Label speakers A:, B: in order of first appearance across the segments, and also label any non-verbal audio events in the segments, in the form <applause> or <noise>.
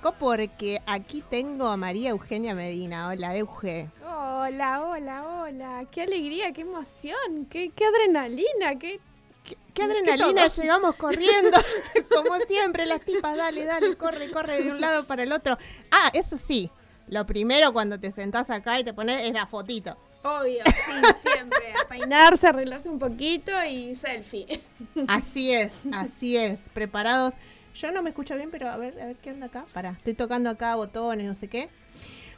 A: Porque aquí tengo a María Eugenia Medina. Hola, Euge.
B: Hola, hola, hola. Qué alegría, qué emoción, qué, qué adrenalina, qué...
A: ¿Qué, qué adrenalina llegamos corriendo? <laughs> <laughs> Como siempre, las tipas, dale, dale, corre, corre de un lado para el otro. Ah, eso sí, lo primero cuando te sentás acá y te pones es la fotito.
B: Obvio, sí, <laughs> siempre. A peinarse, arreglarse un poquito y selfie.
A: Así es, así es, preparados. Yo no me escucho bien, pero a ver, a ver qué onda acá. Pará, estoy tocando acá botones, no sé qué.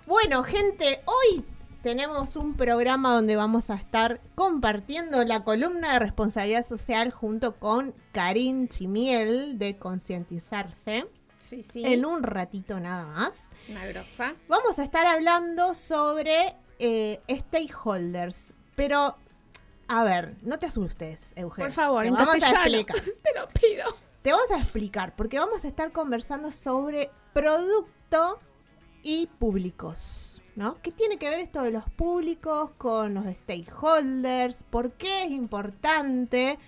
A: Bueno, gente, hoy tenemos un programa donde vamos a estar compartiendo la columna de responsabilidad social junto con Karin Chimiel de Concientizarse.
B: Sí, sí.
A: En un ratito nada más.
B: Una grosa.
A: Vamos a estar hablando sobre eh, stakeholders. Pero, a ver, no te asustes, Eugenio.
B: Por favor,
A: te vamos a explicar. <laughs>
B: Te lo pido.
A: Te vamos a explicar, porque vamos a estar conversando sobre producto y públicos, ¿no? ¿Qué tiene que ver esto de los públicos con los stakeholders? ¿Por qué es importante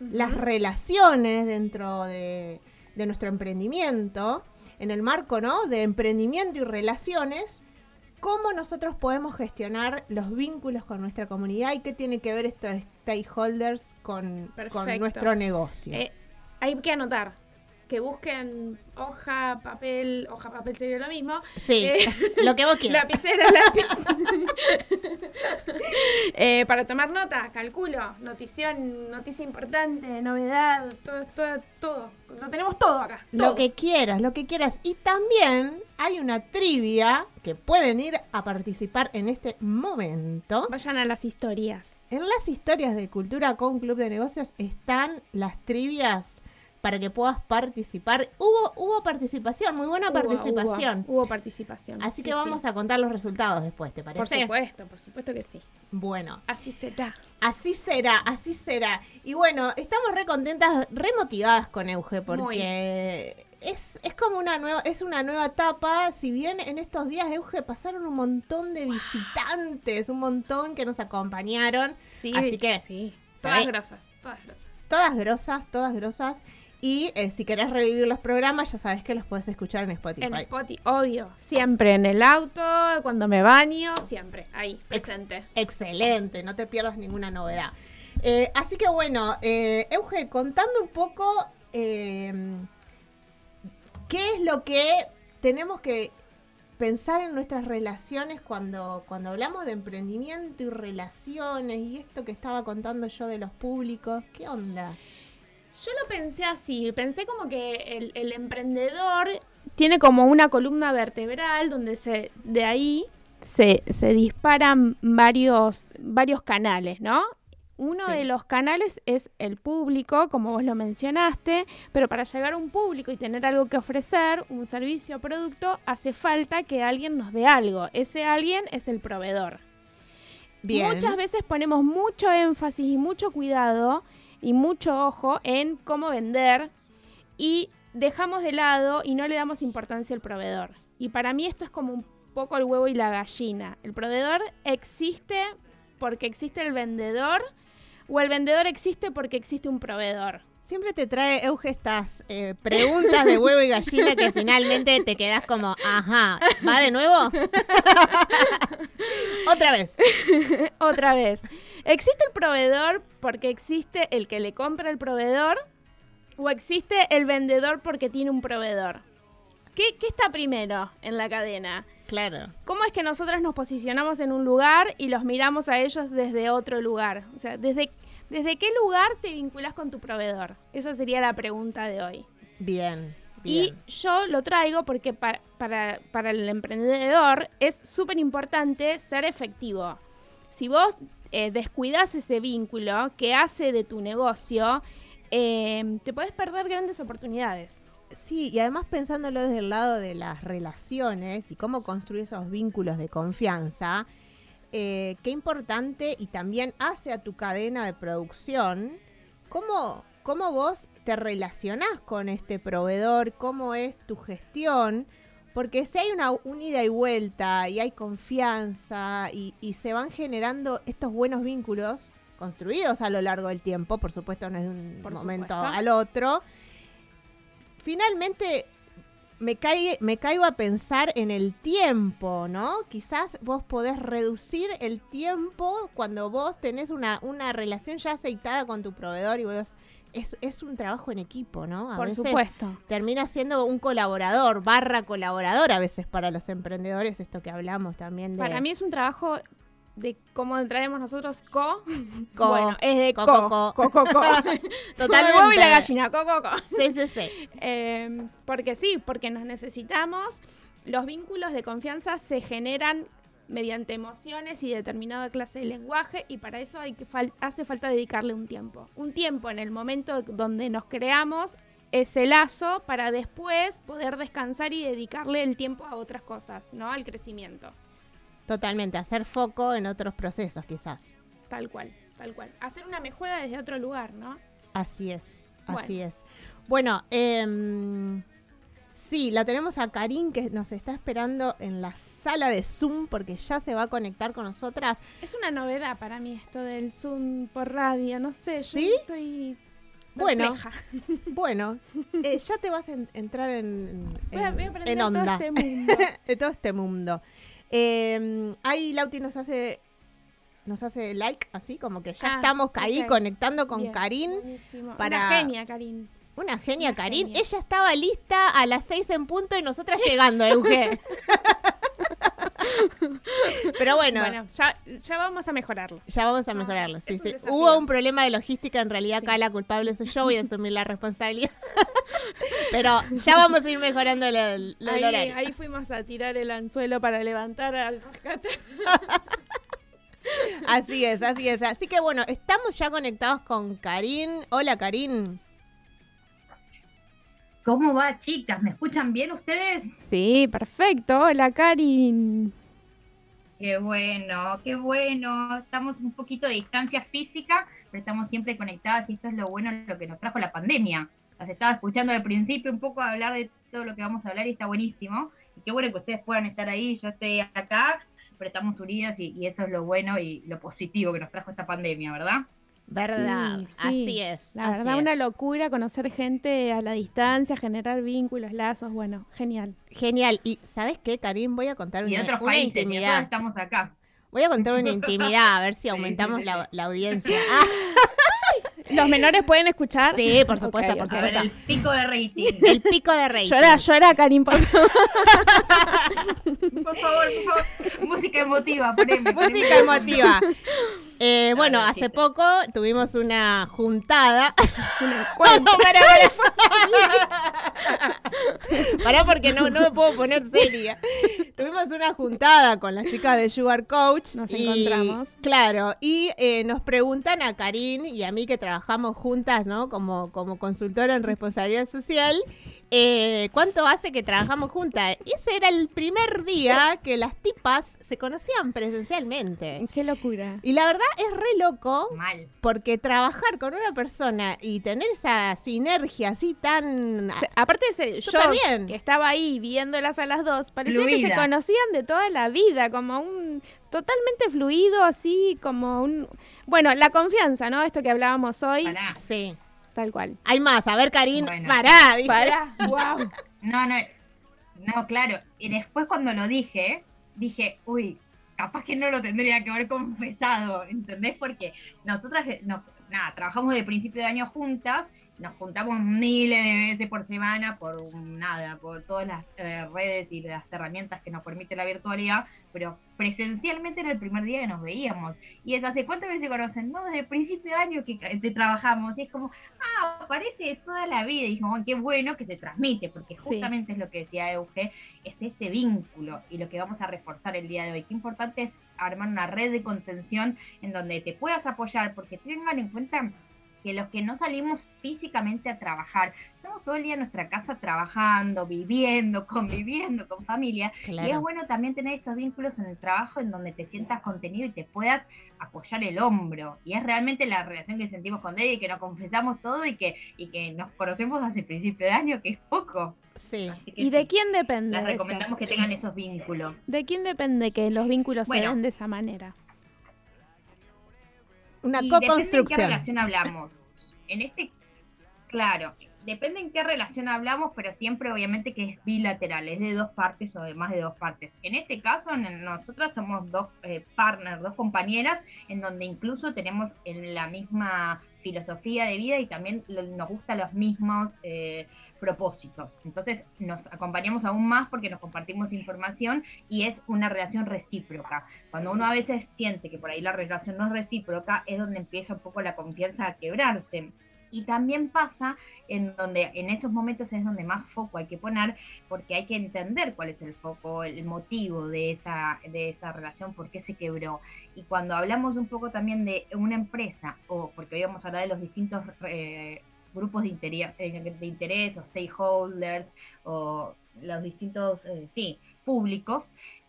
A: las relaciones dentro de, de nuestro emprendimiento? En el marco, ¿no? De emprendimiento y relaciones, ¿cómo nosotros podemos gestionar los vínculos con nuestra comunidad y qué tiene que ver estos stakeholders con, nuestro negocio?
B: Eh, hay que anotar. Que busquen hoja, papel, hoja, papel sería lo mismo.
A: Sí,
B: Eh, <laughs>
A: lo que vos quieras.
B: Lapicera, <laughs> lápiz. <laughs> Eh, para tomar nota, calculo, notición, noticia importante, novedad, todo, todo, todo. Lo tenemos todo acá.
A: Lo que quieras, lo que quieras. Y también hay una trivia que pueden ir a participar en este momento.
B: Vayan a las historias.
A: En las historias de Cultura con Club de Negocios están las trivias para que puedas participar. Hubo, hubo participación, muy buena
B: Hubo,
A: participación.
B: Hubo, hubo participación.
A: Así
B: sí,
A: que vamos
B: sí.
A: a contar los resultados después, ¿te parece?
B: Por supuesto, por supuesto que sí.
A: Bueno,
B: Así será.
A: Así será, así será. Y bueno, estamos re contentas, re motivadas con Euge, porque es, es como una nueva, es una nueva etapa. Si bien en estos días, Euge, pasaron un montón de visitantes, un montón que nos acompañaron.
B: Sí,
A: Así que,
B: sí. Todas grosas, todas grosas.
A: todas grosas, todas grosas. Y eh, si querés revivir los programas, ya sabes que los puedes escuchar en Spotify.
B: En Spotify, obvio. Siempre en el auto, cuando me baño, siempre. Ahí,
A: Ex-
B: presente.
A: excelente, no te pierdas ninguna novedad. Eh, así que bueno, eh, Euge, contame un poco eh, qué es lo que tenemos que pensar en nuestras relaciones cuando, cuando hablamos de emprendimiento y relaciones y esto que estaba contando yo de los públicos. ¿Qué onda?
B: Yo lo pensé así, pensé como que el, el emprendedor tiene como una columna vertebral donde se de ahí se, se disparan varios, varios canales, ¿no? Uno
A: Sí.
B: de los canales es el público, como vos lo mencionaste, pero para llegar a un público y tener algo que ofrecer, un servicio o producto, hace falta que alguien nos dé algo. Ese alguien es el proveedor.
A: Bien.
B: Muchas veces ponemos mucho énfasis y mucho cuidado y mucho ojo en cómo vender y dejamos de lado y no le damos importancia al proveedor. Y para mí esto es como un poco el huevo y la gallina. El proveedor existe porque existe el vendedor o el vendedor existe porque existe un proveedor.
A: Siempre te trae, Euge, estas eh, preguntas de huevo y gallina que finalmente te quedas como, ajá, ¿va de nuevo? <laughs> Otra vez.
B: Otra vez. ¿Existe el proveedor porque existe el que le compra el proveedor? ¿O existe el vendedor porque tiene un proveedor? ¿Qué, qué está primero en la cadena?
A: Claro.
B: ¿Cómo es que nosotros nos posicionamos en un lugar y los miramos a ellos desde otro lugar? O sea, ¿desde, desde qué lugar te vinculas con tu proveedor? Esa sería la pregunta de hoy.
A: Bien.
B: Y yo lo traigo porque pa- para, para el emprendedor es súper importante ser efectivo. Si vos eh, descuidas ese vínculo que hace de tu negocio, eh, te puedes perder grandes oportunidades.
A: Sí, y además pensándolo desde el lado de las relaciones y cómo construir esos vínculos de confianza, eh, qué importante y también hace a tu cadena de producción, cómo, cómo vos te relacionás con este proveedor, cómo es tu gestión, porque si hay una, un ida y vuelta y hay confianza y, y se van generando estos buenos vínculos construidos a lo largo del tiempo, por supuesto no es de un
B: Por
A: momento
B: supuesto.
A: al otro, finalmente me, caigue- me caigo a pensar en el tiempo, ¿no? Quizás vos podés reducir el tiempo cuando vos tenés una, una relación ya aceitada con tu proveedor y vos... Es, es un trabajo en equipo, ¿no? A
B: Por
A: veces
B: supuesto.
A: termina siendo un colaborador, barra colaborador a veces para los emprendedores, esto que hablamos también de...
B: Para mí es un trabajo de cómo entraremos nosotros co. <laughs>
A: Co.
B: Bueno, es de
A: Co,
B: co.
A: co,
B: Co,
A: co.
B: co, <laughs> el huevo y la gallina. Co, co, co.
A: Sí, sí, sí.
B: Eh, porque sí, porque nos necesitamos. Los vínculos de confianza se generan mediante emociones y determinada clase de lenguaje y para eso hay que fal- hace falta dedicarle un tiempo. Un tiempo en el momento donde nos creamos ese lazo para después poder descansar y dedicarle el tiempo a otras cosas, ¿no? Al crecimiento.
A: Totalmente, hacer foco en otros procesos quizás.
B: Tal cual, tal cual. Hacer una mejora desde otro lugar, ¿no?
A: Así es,
B: Bueno.
A: así es. Bueno, em, sí, la tenemos a Karin que nos está esperando en la sala de Zoom porque ya se va a conectar con nosotras.
B: Es una novedad para mí esto del Zoom por radio, no sé, yo
A: ¿Sí?
B: estoy
A: Bueno. <laughs> Bueno, eh, ya te vas a en- entrar en,
B: Voy a, voy a aprender
A: en
B: todo
A: onda
B: este mundo. <laughs>
A: de todo este mundo. Em, ahí Lauti nos hace nos hace like, así como que ya
B: Ah,
A: estamos ahí conectando con
B: Bien,
A: Karin.
B: buenísimo.
A: para-
B: Una genia, Karin.
A: Una genia,
B: Una
A: Karin.
B: genia.
A: Ella estaba lista a las seis en punto y nosotras <laughs> llegando, Euge. Pero bueno,
B: Bueno, ya, ya vamos a mejorarlo.
A: ya vamos a mejorarlo. Sí,
B: un
A: sí. Hubo un problema de logística, en realidad
B: Sí.
A: acá la culpable soy yo, voy a asumir la responsabilidad. <laughs> Pero ya vamos a ir mejorando lo, lo
B: Ahí,
A: horario.
B: ahí fuimos a tirar el anzuelo para levantar al rescate. <laughs>
A: Así es, así es. Así que bueno, estamos ya conectados con Karin. Hola, Karin.
C: ¿Cómo va, chicas? ¿Me escuchan bien ustedes?
B: Sí, perfecto. Hola, Karin.
C: Qué bueno, qué bueno. Estamos un poquito de distancia física, pero estamos siempre conectadas y esto es lo bueno, lo que nos trajo la pandemia. Las estaba escuchando al principio un poco hablar de todo lo que vamos a hablar y está buenísimo. Y qué bueno que ustedes puedan estar ahí, yo estoy acá, pero estamos unidas y, y eso es lo bueno y lo positivo que nos trajo esta pandemia, ¿verdad?
A: ¿Verdad?
B: Sí, sí.
A: Así es.
B: La
A: así
B: verdad, una
A: es.
B: locura conocer gente a la distancia, generar vínculos, lazos. Bueno, genial.
A: Genial. Y ¿sabes qué, Karin? Voy a contar una,
C: otros
A: una
C: países,
A: intimidad.
C: estamos acá.
A: Voy a contar una <laughs> intimidad, a ver si aumentamos
C: sí,
A: la, la audiencia. <laughs> Ah,
B: ¿Los menores pueden escuchar?
A: Sí, por supuesto,
B: Ok,
A: por.
C: A ver,
A: supuesto.
C: el pico de rating.
A: el pico de rating.
B: Llora, llora, Karin, por favor. <laughs>
C: Por favor, por favor. Música emotiva, poneme. poneme.
A: Música emotiva. Eh, bueno,
C: ver,
A: hace
C: chiste.
A: poco tuvimos una juntada. <laughs>
B: Cuenta. <laughs>
A: Pará, pará. <laughs> Pará porque no, no me puedo poner seria. Tuvimos una juntada con las chicas de Sugar Coach.
B: Nos
A: y-
B: encontramos.
A: Claro, y eh, nos preguntan a Karin y a mí que trabajamos juntas, ¿no? Como, como consultora en responsabilidad social. Eh, ¿Cuánto hace que trabajamos juntas? Ese era el primer día que las tipas se conocían presencialmente.
B: Qué locura.
A: Y la verdad es re loco
C: Mal.
A: porque trabajar con una persona y tener esa sinergia así tan...
B: Aparte de ser yo
A: bien.
B: que estaba ahí viéndolas a las dos, parecía que se conocían de toda la vida, como un totalmente fluido, así como un bueno, la confianza, ¿no? Esto que hablábamos hoy,
C: Pará.
A: Sí.
B: Tal cual.
A: Hay más. A ver, Karin,
C: Bueno.
A: pará. dice.
B: Para, wow. <laughs>
C: No, no, no, claro. Y después cuando lo dije, dije, uy, capaz que no lo tendría que haber confesado, ¿entendés? Porque nosotras, nos, nada, trabajamos de principio de año juntas nos juntamos miles de veces por semana por nada, por todas las eh, redes y las herramientas que nos permite la virtualidad, pero presencialmente era el primer día que nos veíamos. Y es hace cuántas veces se conocen, no, desde el principio de año que te trabajamos, y es como, ah, parece toda la vida, y dijimos, qué bueno que se transmite, porque justamente es lo que decía Euge, es ese vínculo y lo que vamos a reforzar el día de hoy. Qué importante es armar una red de contención en donde te puedas apoyar, porque tengan en cuenta que los que no salimos físicamente a trabajar, estamos todo el día en nuestra casa trabajando, viviendo, <laughs> conviviendo con familia, y es bueno también tener estos vínculos en el trabajo en donde te sientas contenido y te puedas apoyar el hombro. Y es realmente la relación que sentimos con y que nos confesamos todo y que, y que nos conocemos hace principio de año, que es poco.
B: Sí. ¿Y de quién depende?
C: Les recomendamos que tengan esos vínculos.
B: ¿De quién depende que los vínculos se den de esa manera?
A: Una co-construcción.
C: ¿En qué relación hablamos? En este, claro, depende en qué relación hablamos, pero siempre obviamente que es bilateral, es de dos partes o de más de dos partes. En este caso, nosotros somos dos eh, partners, dos compañeras, en donde incluso tenemos la misma filosofía de vida y también nos gustan los mismos eh, propósitos. Entonces nos acompañamos aún más porque nos compartimos información y es una relación recíproca. Cuando uno a veces siente que por ahí la relación no es recíproca, es donde empieza un poco la confianza a quebrarse. Y también pasa en donde en esos momentos es donde más foco hay que poner, porque hay que entender cuál es el foco, el motivo de esa, de esa relación, por qué se quebró. Y cuando hablamos un poco también de una empresa, o porque hoy vamos a hablar de los distintos eh, grupos de interés, eh, de interés o stakeholders o los distintos eh, sí, públicos,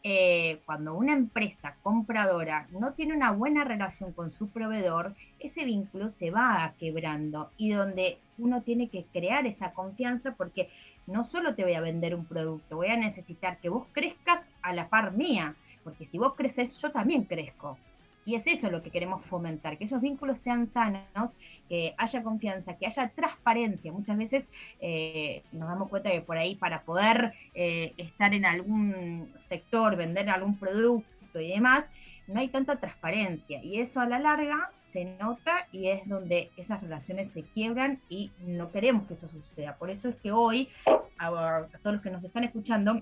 C: eh, cuando una empresa compradora no tiene una buena relación con su proveedor, ese vínculo se va quebrando y donde uno tiene que crear esa confianza porque no solo te voy a vender un producto, voy a necesitar que vos crezcas a la par mía, porque si vos creces, yo también crezco. Y es eso lo que queremos fomentar, que esos vínculos sean sanos, que haya confianza, que haya transparencia. Muchas veces eh, nos damos cuenta que por ahí para poder eh, estar en algún sector, vender algún producto y demás, no hay tanta transparencia. Y eso a la larga se nota y es donde esas relaciones se quiebran y no queremos que eso suceda. Por eso es que hoy, a todos los que nos están escuchando,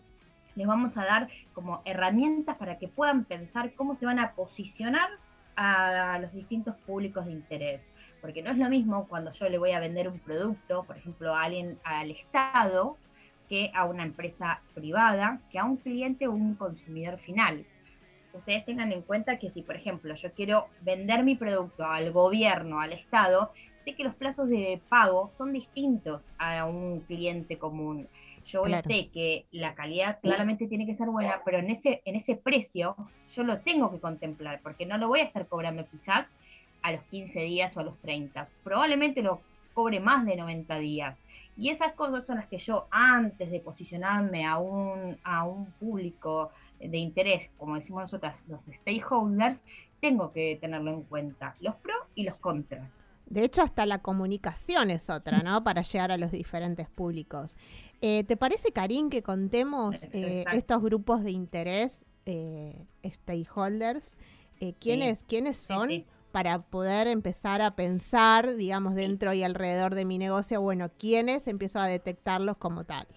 C: les vamos a dar como herramientas para que puedan pensar cómo se van a posicionar a los distintos públicos de interés. Porque no es lo mismo cuando yo le voy a vender un producto, por ejemplo, a alguien, al Estado, que a una empresa privada, que a un cliente o un consumidor final. Ustedes tengan en cuenta que si, por ejemplo, yo quiero vender mi producto al gobierno, al Estado, sé que los plazos de pago son distintos a un cliente común. Yo sé que la calidad claramente tiene que ser buena, pero en ese, en ese precio yo lo tengo que contemplar, porque no lo voy a estar cobrando quizás a los 15 días o a los 30. Probablemente lo cobre más de 90 días. Y esas cosas son las que yo, antes de posicionarme a un, a un público de interés, como decimos nosotros, los stakeholders, tengo que tenerlo en cuenta, los pros y los contras.
A: De hecho, hasta la comunicación es otra, ¿no? Para llegar a los diferentes públicos. Eh, ¿Te parece, Karim, que contemos eh, estos grupos de interés, eh, stakeholders? ¿quiénes, ¿Quiénes son? Para poder empezar a pensar, digamos, dentro y alrededor de mi negocio, bueno, ¿quiénes empiezo a detectarlos como tal?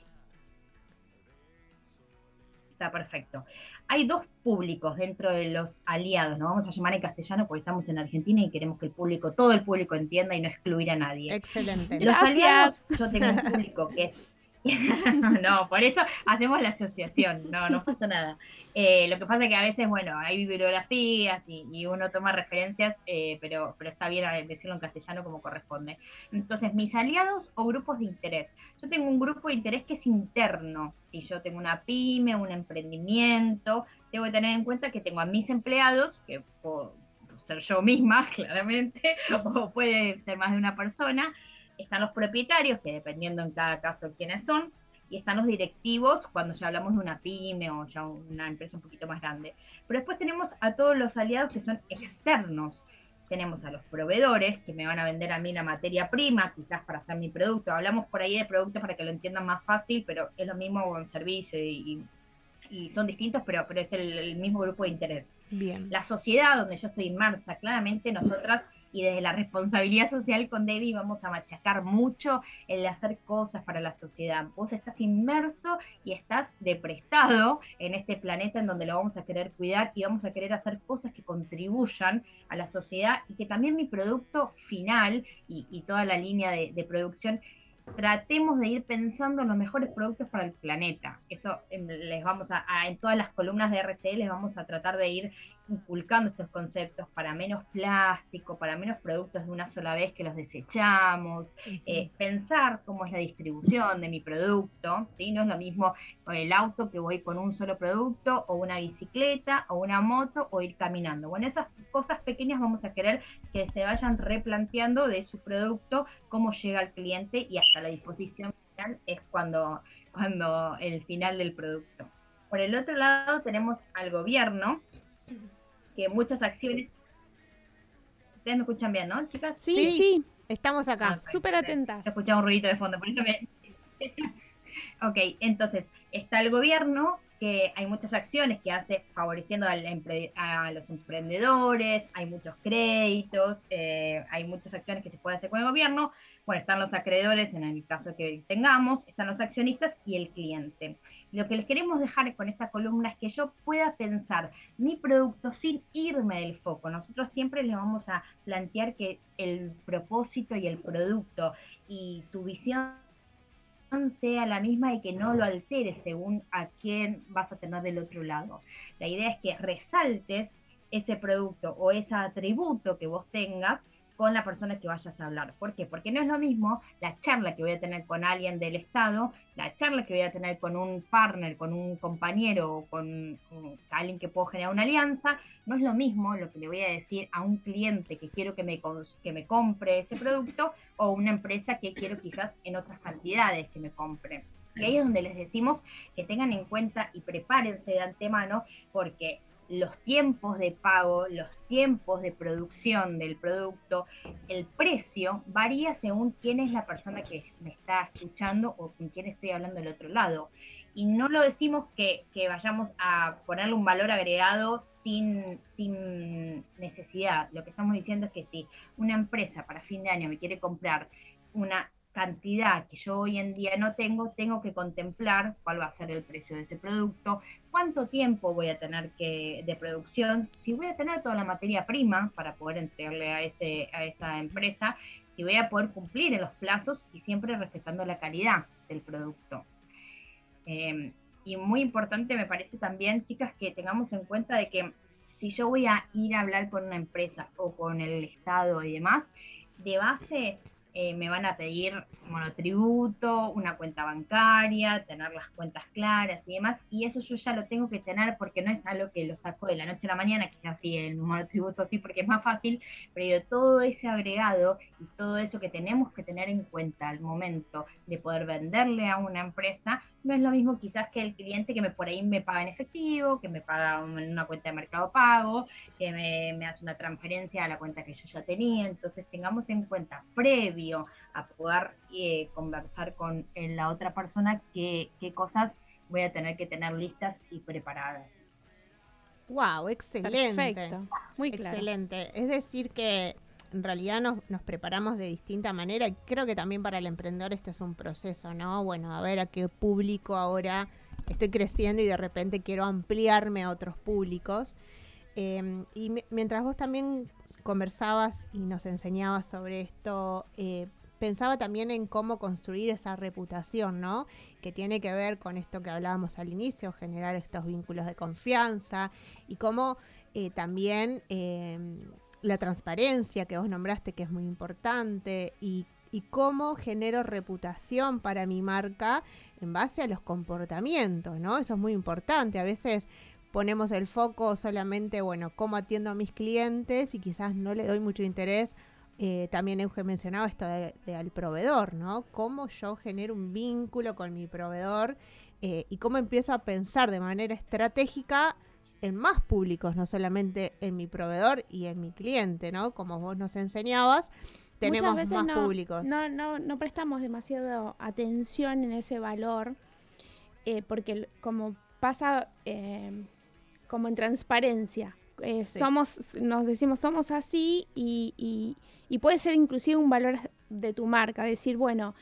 C: Está perfecto. Hay dos públicos dentro de los aliados, ¿no? Vamos a llamar en castellano porque estamos en Argentina y queremos que el público, todo el público entienda y no excluir a nadie.
A: Excelente.
C: Los aliados, yo tengo un público que es <laughs> no, por eso hacemos la asociación, no, no pasa nada. Eh, lo que pasa es que a veces, bueno, hay bibliografías y, uno toma referencias, eh, pero, pero está bien decirlo en castellano como corresponde. Entonces, mis aliados o grupos de interés. Yo tengo un grupo de interés que es interno. Si yo tengo una pyme, un emprendimiento, que tener en cuenta que tengo a mis empleados, que puedo ser yo misma, <laughs> claramente, o puede ser más de una persona, están los propietarios, que dependiendo en cada caso quiénes son, y están los directivos cuando ya hablamos de una pyme o ya una empresa un poquito más grande. Pero después tenemos a todos los aliados que son externos. Tenemos a los proveedores que me van a vender a mí la materia prima, quizás para hacer mi producto. Hablamos por ahí de productos para que lo entiendan más fácil, pero es lo mismo con servicio y, y son distintos, pero, pero es el, el mismo grupo de interés.
A: Bien.
C: La sociedad donde yo estoy inmersa, claramente nosotras y desde la responsabilidad social con Debbie vamos a machacar mucho el hacer cosas para la sociedad. Vos estás inmerso y estás deprestado en este planeta en donde lo vamos a querer cuidar y vamos a querer hacer cosas que contribuyan a la sociedad y que también mi producto final y, toda la línea de, producción tratemos de ir pensando en los mejores productos para el planeta. Eso em, les vamos a, a- en todas las columnas de RCE les vamos a tratar de ir inculcando estos conceptos para menos plástico, para menos productos de una sola vez que los desechamos, eh, pensar cómo es la distribución de mi producto, ¿sí? No es lo mismo con el auto que voy con un solo producto, o una bicicleta, o una moto, o ir caminando. Bueno, esas cosas pequeñas vamos a querer que se vayan replanteando de su producto, cómo llega al cliente y hasta la disposición final es cuando, cuando el final del producto. Por el otro lado tenemos al gobierno, que muchas acciones... Ustedes me escuchan bien, ¿no, chicas?
B: Sí,
A: Sí.
B: sí,
A: Estamos acá.
C: Ok,
B: súper atentas.
C: Se escuchaba un ruidito de fondo, por eso me... <laughs> ok, entonces, está el gobierno, que hay muchas acciones que hace favoreciendo al empre- a los emprendedores, hay muchos créditos, eh, hay muchas acciones que se puede hacer con el gobierno. Bueno, están los acreedores en el caso que tengamos, están los accionistas y el cliente. Lo que les queremos dejar con esta columna es que yo pueda pensar mi producto sin irme del foco. Nosotros siempre les vamos a plantear que el propósito y el producto y tu visión sea la misma y que no lo alteres según a quién vas a tener del otro lado. La idea es que resaltes ese producto o ese atributo que vos tengas con la persona que vayas a hablar. ¿Por qué? Porque no es lo mismo la charla que voy a tener con alguien del Estado, la charla que voy a tener con un partner, con un compañero o con, alguien que puedo generar una alianza, no es lo mismo lo que le voy a decir a un cliente que quiero que me, que me compre ese producto o una empresa que quiero quizás en otras cantidades que me compre. Y ahí es donde les decimos que tengan en cuenta y prepárense de antemano porque los tiempos de pago, los tiempos de producción del producto, el precio varía según quién es la persona que me está escuchando o con quién estoy hablando del otro lado. Y no lo decimos que, que vayamos a ponerle un valor agregado sin, sin necesidad. Lo que estamos diciendo es que si una empresa para fin de año me quiere comprar una cantidad que yo hoy en día no tengo, tengo que contemplar cuál va a ser el precio de ese producto, cuánto tiempo voy a tener que de producción, si voy a tener toda la materia prima para poder entregarle a, ese, a esa empresa, si voy a poder cumplir en los plazos y siempre respetando la calidad del producto. Eh, y muy importante me parece también, chicas, que tengamos en cuenta de que si yo voy a ir a hablar con una empresa o con el Estado y demás, de base eh, me van a pedir monotributo, una cuenta bancaria, tener las cuentas claras y demás, y eso yo ya lo tengo que tener porque no es algo que lo saco de la noche a la mañana, quizás sí el monotributo sí porque es más fácil, pero todo ese agregado y todo eso que tenemos que tener en cuenta al momento de poder venderle a una empresa, no es lo mismo quizás que el cliente que me por ahí me paga en efectivo, que me paga en una cuenta de mercado pago, que me, me hace una transferencia a la cuenta que yo ya tenía, entonces tengamos en cuenta previo a poder eh, conversar con eh, la otra persona qué, qué cosas voy a tener que tener listas y preparadas.
A: Wow, excelente.
B: Perfecto, muy claro.
A: Excelente. Es decir que en realidad nos, preparamos de distinta manera y creo que también para el emprendedor esto es un proceso, ¿no? Bueno, a ver a qué público ahora estoy creciendo y de repente quiero ampliarme a otros públicos. Eh, y mi- mientras vos también conversabas y nos enseñabas sobre esto, eh, pensaba también en cómo construir esa reputación, ¿no? Que tiene que ver con esto que hablábamos al inicio, generar estos vínculos de confianza y cómo eh, también eh, la transparencia que vos nombraste, que es muy importante, y, cómo genero reputación para mi marca en base a los comportamientos, ¿no? Eso es muy importante. A veces ponemos el foco solamente, bueno, cómo atiendo a mis clientes y quizás no le doy mucho interés. Eh, también Euge mencionaba esto de, de proveedor, ¿no? Cómo yo genero un vínculo con mi proveedor eh, y cómo empiezo a pensar de manera estratégica en más públicos, no solamente en mi proveedor y en mi cliente, ¿no? Como vos nos enseñabas, tenemos
B: Muchas veces
A: más
B: no,
A: públicos.
B: No, no, no prestamos demasiado atención en ese valor, eh, porque como pasa eh, como en transparencia. Eh,
A: Sí.
B: Somos, nos decimos somos así y, y- y puede ser inclusive un valor de tu marca, decir, bueno,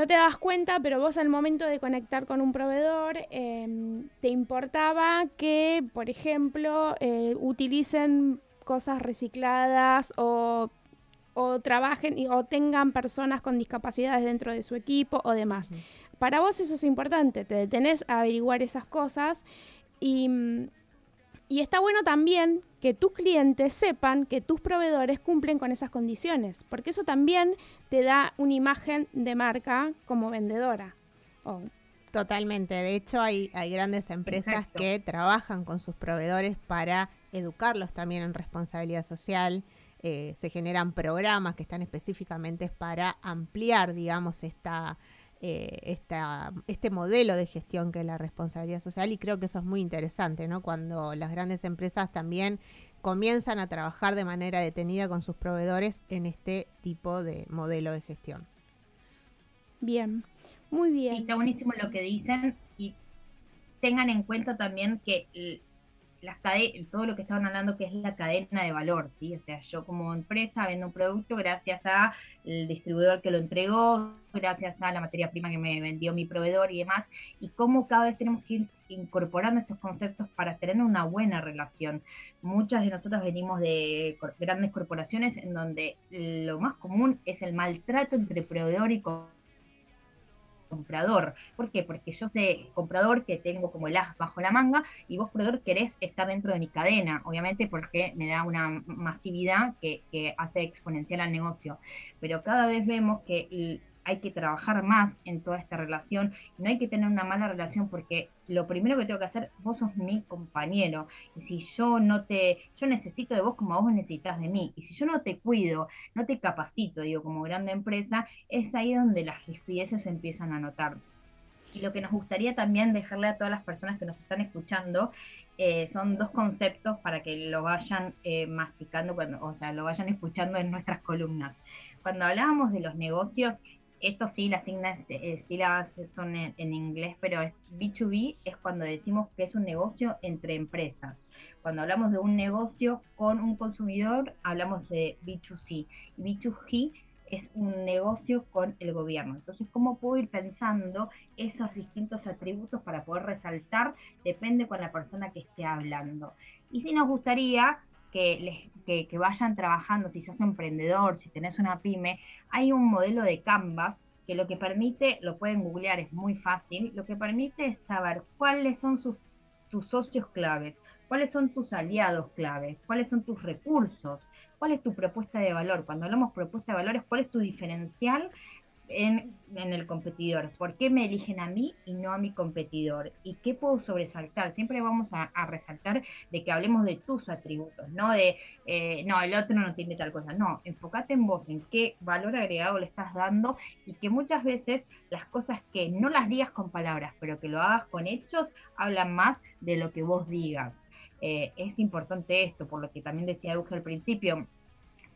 B: no te das cuenta, pero vos al momento de conectar con un proveedor, em, te importaba que, por ejemplo, eh, utilicen cosas recicladas o, o trabajen y- o tengan personas con discapacidades dentro de su equipo o demás. Para vos eso es importante, te detenés a averiguar esas cosas y, mm, y está bueno también que tus clientes sepan que tus proveedores cumplen con esas condiciones, porque eso también te da una imagen de marca como vendedora. O-
A: Totalmente. De hecho, hay, hay grandes empresas
C: Exacto.
A: que trabajan con sus proveedores para educarlos también en responsabilidad social. Eh, se generan programas que están específicamente para ampliar, digamos, esta, eh, esta, este modelo de gestión que es la responsabilidad social y creo que eso es muy interesante, ¿no? Cuando las grandes empresas también comienzan a trabajar de manera detenida con sus proveedores en este tipo de modelo de gestión.
B: bien, muy
C: Sí,
B: bien.
C: está buenísimo lo que dicen y tengan en cuenta también que las todo lo que estaban hablando que es la cadena de valor, ¿sí? O sea, yo como empresa vendo un producto gracias a el distribuidor que lo entregó, gracias a la materia prima que me vendió mi proveedor y demás, y cómo cada vez tenemos que ir incorporando estos conceptos para tener una buena relación. Muchas de nosotras venimos de grandes corporaciones en donde lo más común es el maltrato entre proveedor y co- comprador. ¿Por qué? Porque yo sé, comprador, que tengo como el as bajo la manga, y vos, proveedor, querés estar dentro de mi cadena, obviamente porque me da una masividad que, hace exponencial al negocio. Pero cada vez vemos que hay que trabajar más en toda esta relación, no hay que tener una mala relación porque lo primero que tengo que hacer, vos sos mi compañero, y si yo no te, yo necesito de vos como vos necesitas de mí, y si yo no te cuido, no te capacito, digo, como grande empresa, es ahí donde las rispideces empiezan a notar. Y lo que nos gustaría también dejarle a todas las personas que nos están escuchando eh, son dos conceptos para que lo vayan eh, masticando, cuando, o sea, lo vayan escuchando en nuestras columnas. Cuando hablábamos de los negocios, esto sí, las siglas, eh, sílabas son en, inglés, pero es B2B es cuando decimos que es un negocio entre empresas. Cuando hablamos de un negocio con un consumidor, hablamos de B2C. Y B2G es un negocio con el gobierno. Entonces, ¿cómo puedo ir pensando esos distintos atributos para poder resaltar? Depende con la persona que esté hablando. Y si nos gustaría que, les, que, vayan trabajando, si sos emprendedor, si tenés una pyme, hay un modelo de Canvas que lo que permite, lo pueden googlear, es muy fácil, lo que permite es saber cuáles son sus, tus socios claves, cuáles son tus aliados claves, cuáles son tus recursos, cuál es tu propuesta de valor. Cuando hablamos propuesta de valores, cuál es tu diferencial en, el competidor. ¿Por qué me eligen a mí y no a mi competidor? ¿Y qué puedo sobresaltar? Siempre vamos a, resaltar de que hablemos de tus atributos, no de, eh, no, el otro no tiene tal cosa. No, enfócate en vos, en qué valor agregado le estás dando y que muchas veces las cosas que no las digas con palabras, pero que lo hagas con hechos, hablan más de lo que vos digas. Eh, es importante esto, por lo que también decía Euge al principio,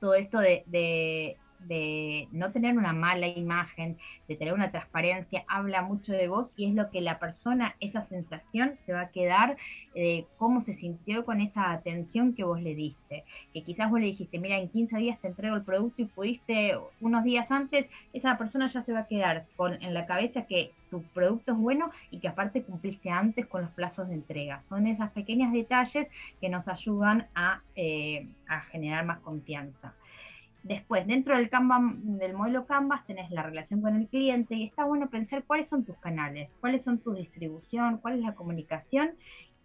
C: todo esto de, de, no tener una mala imagen, de tener una transparencia, habla mucho de vos y es lo que la persona, esa sensación se va a quedar de cómo se sintió con esa atención que vos le diste. Que quizás vos le dijiste, mira, en 15 días te entrego el producto y pudiste unos días antes, esa persona ya se va a quedar con en la cabeza que tu producto es bueno y que aparte cumpliste antes con los plazos de entrega. Son esos pequeños detalles que nos ayudan a, eh, a generar más confianza. Después, dentro del, Canva, del modelo Canvas tenés la relación con el cliente y está bueno pensar cuáles son tus canales, cuáles son tu distribución, cuál es la comunicación,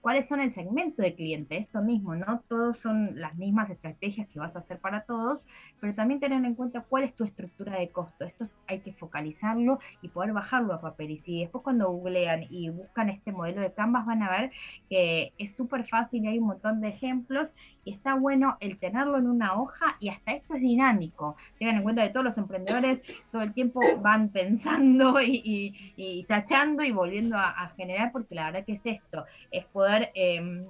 C: cuáles son el segmento de cliente. Esto mismo, no todos son las mismas estrategias que vas a hacer para todos, pero también tener en cuenta cuál es tu estructura de costo. Esto hay que focalizarlo y poder bajarlo a papel. Y si después cuando googlean y buscan este modelo de Canvas van a ver que es súper fácil y hay un montón de ejemplos y está bueno el tenerlo en una hoja y hasta esto es dinámico. Tengan en cuenta que todos los emprendedores todo el tiempo van pensando y, tachando y volviendo a, generar porque la verdad que es esto, es poder... Eh,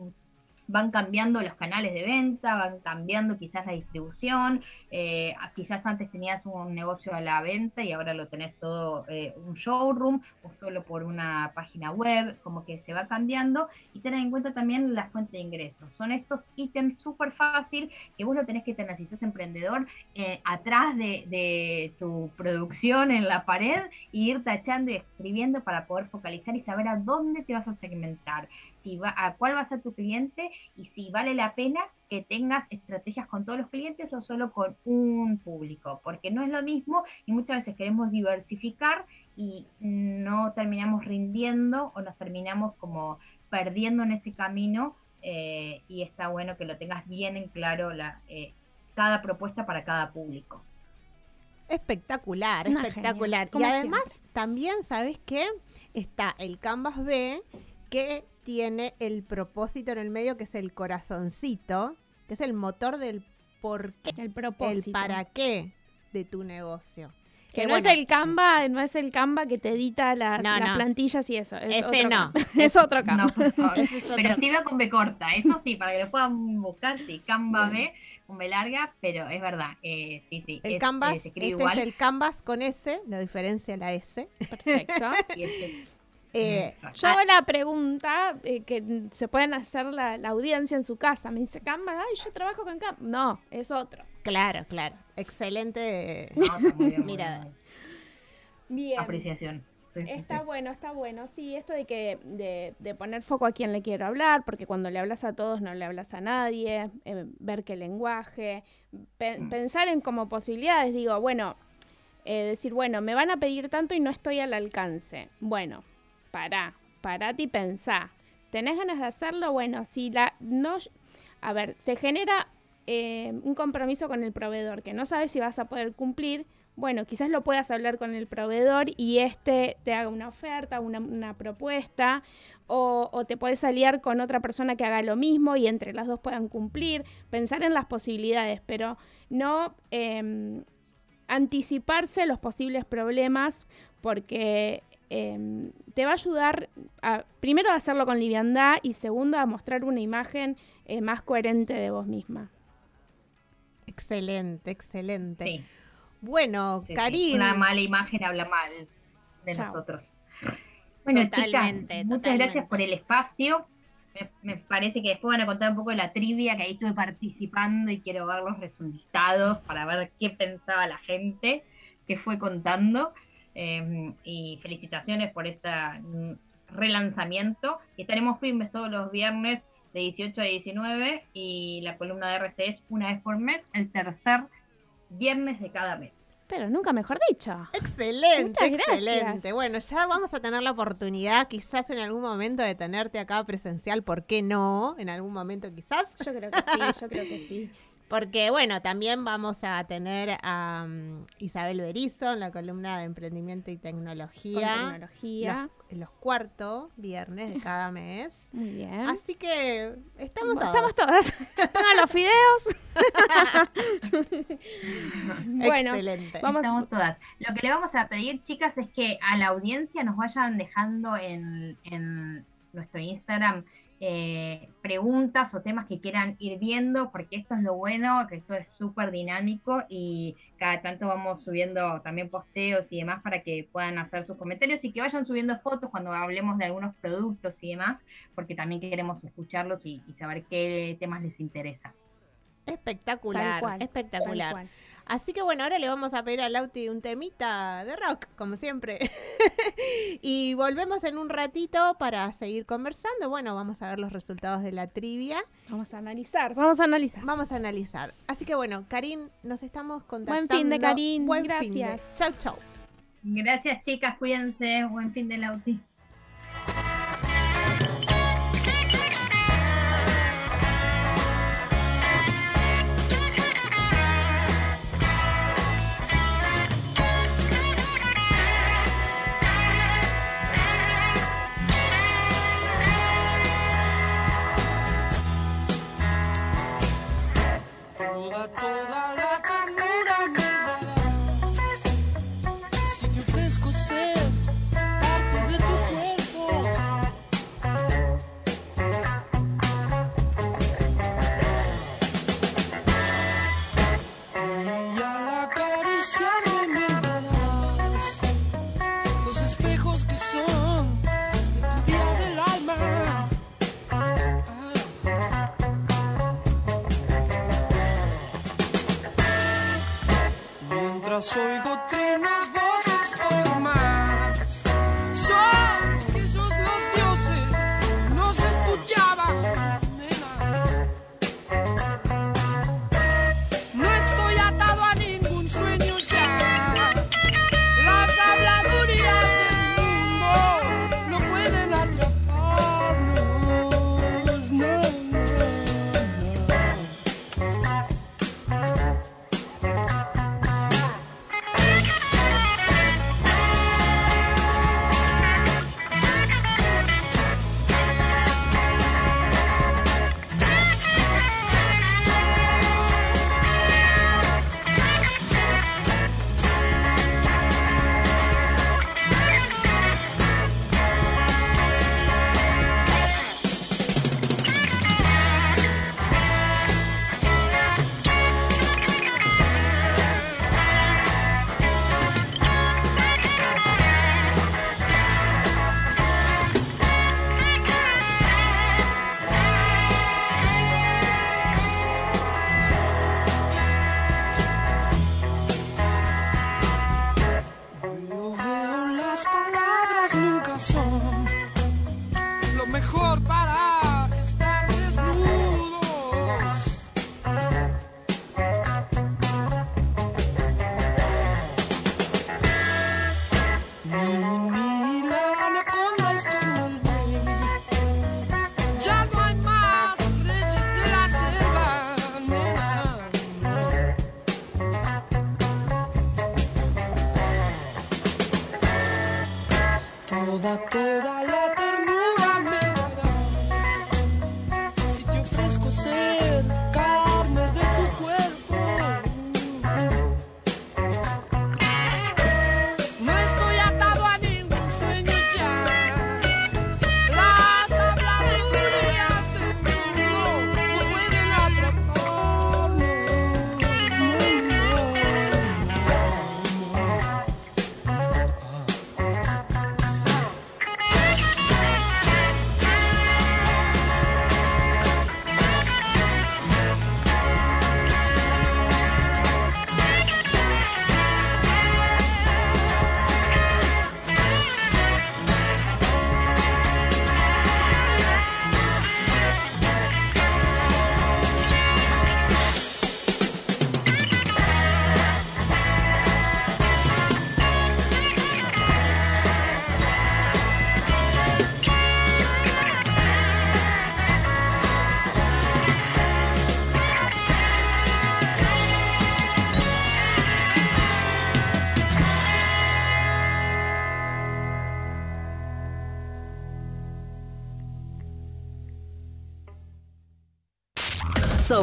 C: van cambiando los canales de venta, van cambiando quizás la distribución, eh, quizás antes tenías un negocio a la venta y ahora lo tenés todo eh, un showroom o solo por una página web, como que se va cambiando y tener en cuenta también la fuente de ingresos. Son estos ítems súper fácil que vos lo tenés que tener si sos emprendedor eh, atrás de, de tu producción en la pared y ir tachando y escribiendo para poder focalizar y saber a dónde te vas a segmentar si va, a cuál va a ser tu cliente y si vale la pena que tengas estrategias con todos los clientes o solo con un público, porque no es lo mismo y muchas veces queremos diversificar y no terminamos rindiendo o nos terminamos como perdiendo en ese camino eh, y está bueno que lo tengas bien en claro la, eh, cada propuesta para cada público.
A: Espectacular,
B: No,
A: espectacular. Y además,
B: siempre.
A: también, ¿sabes qué? Está el Canvas B que tiene el propósito en el medio, que es el corazoncito, que es el motor del por qué,
B: El
A: el
B: propósito.
A: para qué de tu negocio.
B: Que
A: Que
B: no
A: bueno,
B: es el Canva, no es el Canva que te edita las,
A: No,
B: las
A: no.
B: plantillas y eso. Es
A: Ese
B: otro
A: no.
B: Canva. <laughs> es otro Canva.
C: No, por <laughs> favor.
A: Ese es
C: Pero sí va con B corta, eso sí, para que lo puedan buscar, sí, Canva B, con B larga, pero es verdad, eh, sí, sí.
A: El
C: es-
A: Canvas,
C: eh, escribe
A: este
C: igual,
A: es el Canvas con S, la diferencia la S.
B: Perfecto. <laughs>
C: y este-
A: Eh,
B: Yo hago la pregunta eh, que se pueden hacer la, la audiencia en su casa. Me dice Canva, ay, yo trabajo con Canva. No, es otro.
A: claro, claro. Excelente.
C: no, está muy bien,
A: Mirada.
C: bien, muy
B: Bien.
C: bien. Apreciación. Sí,
B: Está
C: sí.
B: bueno, está bueno. Sí, esto de que de, de poner foco a quien le quiero hablar, porque cuando le hablas a todos no le hablas a nadie, eh, ver qué lenguaje, pe-
C: Mm.
B: pensar en como posibilidades. Digo, bueno, eh, decir, bueno, me van a pedir tanto y no estoy al alcance. Bueno, pará, parate y pensá. ¿Tenés ganas de hacerlo? Bueno, si la no, a ver, se genera eh, un compromiso con el proveedor que no sabes si vas a poder cumplir. Bueno, quizás lo puedas hablar con el proveedor y este te haga una oferta, una, una propuesta, o, te puedes aliar con otra persona que haga lo mismo y entre las dos puedan cumplir. Pensar en las posibilidades, pero no em, anticiparse los posibles problemas porque em, te va a ayudar a, primero a hacerlo con liviandad y segundo a mostrar una imagen eh, más coherente de vos misma.
A: Excelente, excelente.
C: Sí,
A: Bueno,
C: sí, sí.
A: Karin.
C: Una mala imagen habla mal de
B: Chao.
C: nosotros. Bueno,
A: Totalmente,
C: chicas, muchas
A: totalmente.
C: gracias por el espacio. Me, me parece que después van a contar un poco de la trivia que ahí estuve participando y quiero ver los resultados para ver qué pensaba la gente, qué fue contando. Eh, y felicitaciones por este mm, relanzamiento. Estaremos firmes todos los viernes de 18 a 19 y la columna de RC es una vez por mes, el tercer viernes de cada mes.
B: Pero nunca mejor dicho.
A: Excelente,
B: Muchas gracias.
A: excelente. Bueno, ya vamos a tener la oportunidad, quizás en algún momento, de tenerte acá presencial. ¿Por qué no? En algún momento, quizás.
B: Yo creo que sí, yo creo que sí. <laughs>
A: Porque, bueno, también vamos a tener a mm, Isabel Berizo en la columna de Emprendimiento y
B: Con
A: Tecnología.
B: tecnología.
A: Los, los cuartos viernes de cada mes. <laughs>
B: Muy bien.
A: Así que estamos todos.
B: Estamos todas. <laughs> Pongan los fideos. <laughs> bueno,
A: Excelente.
B: vamos-
C: Estamos todas. Lo que le vamos a pedir, chicas, es que a la audiencia nos vayan dejando en, en nuestro Instagram eh, preguntas o temas que quieran ir viendo, porque esto es lo bueno, que esto es súper dinámico y cada tanto vamos subiendo también posteos y demás para que puedan hacer sus comentarios y que vayan subiendo fotos cuando hablemos de algunos productos y demás, porque también queremos escucharlos y, y saber qué temas les interesa.
A: Espectacular,
B: Tal cual,
A: espectacular. Así que bueno, ahora le vamos a pedir al Lauti un temita de rock, como siempre. <laughs> y volvemos en un ratito para seguir conversando. Bueno, vamos a ver los resultados de la trivia.
B: Vamos a analizar, vamos a analizar.
A: Vamos a analizar. Así que bueno, Karin, nos estamos contactando.
B: Buen fin de, Karin.
A: Buen fin de.
B: Gracias.
A: Chau, chau.
C: Gracias, chicas, cuídense, buen fin de Lauti.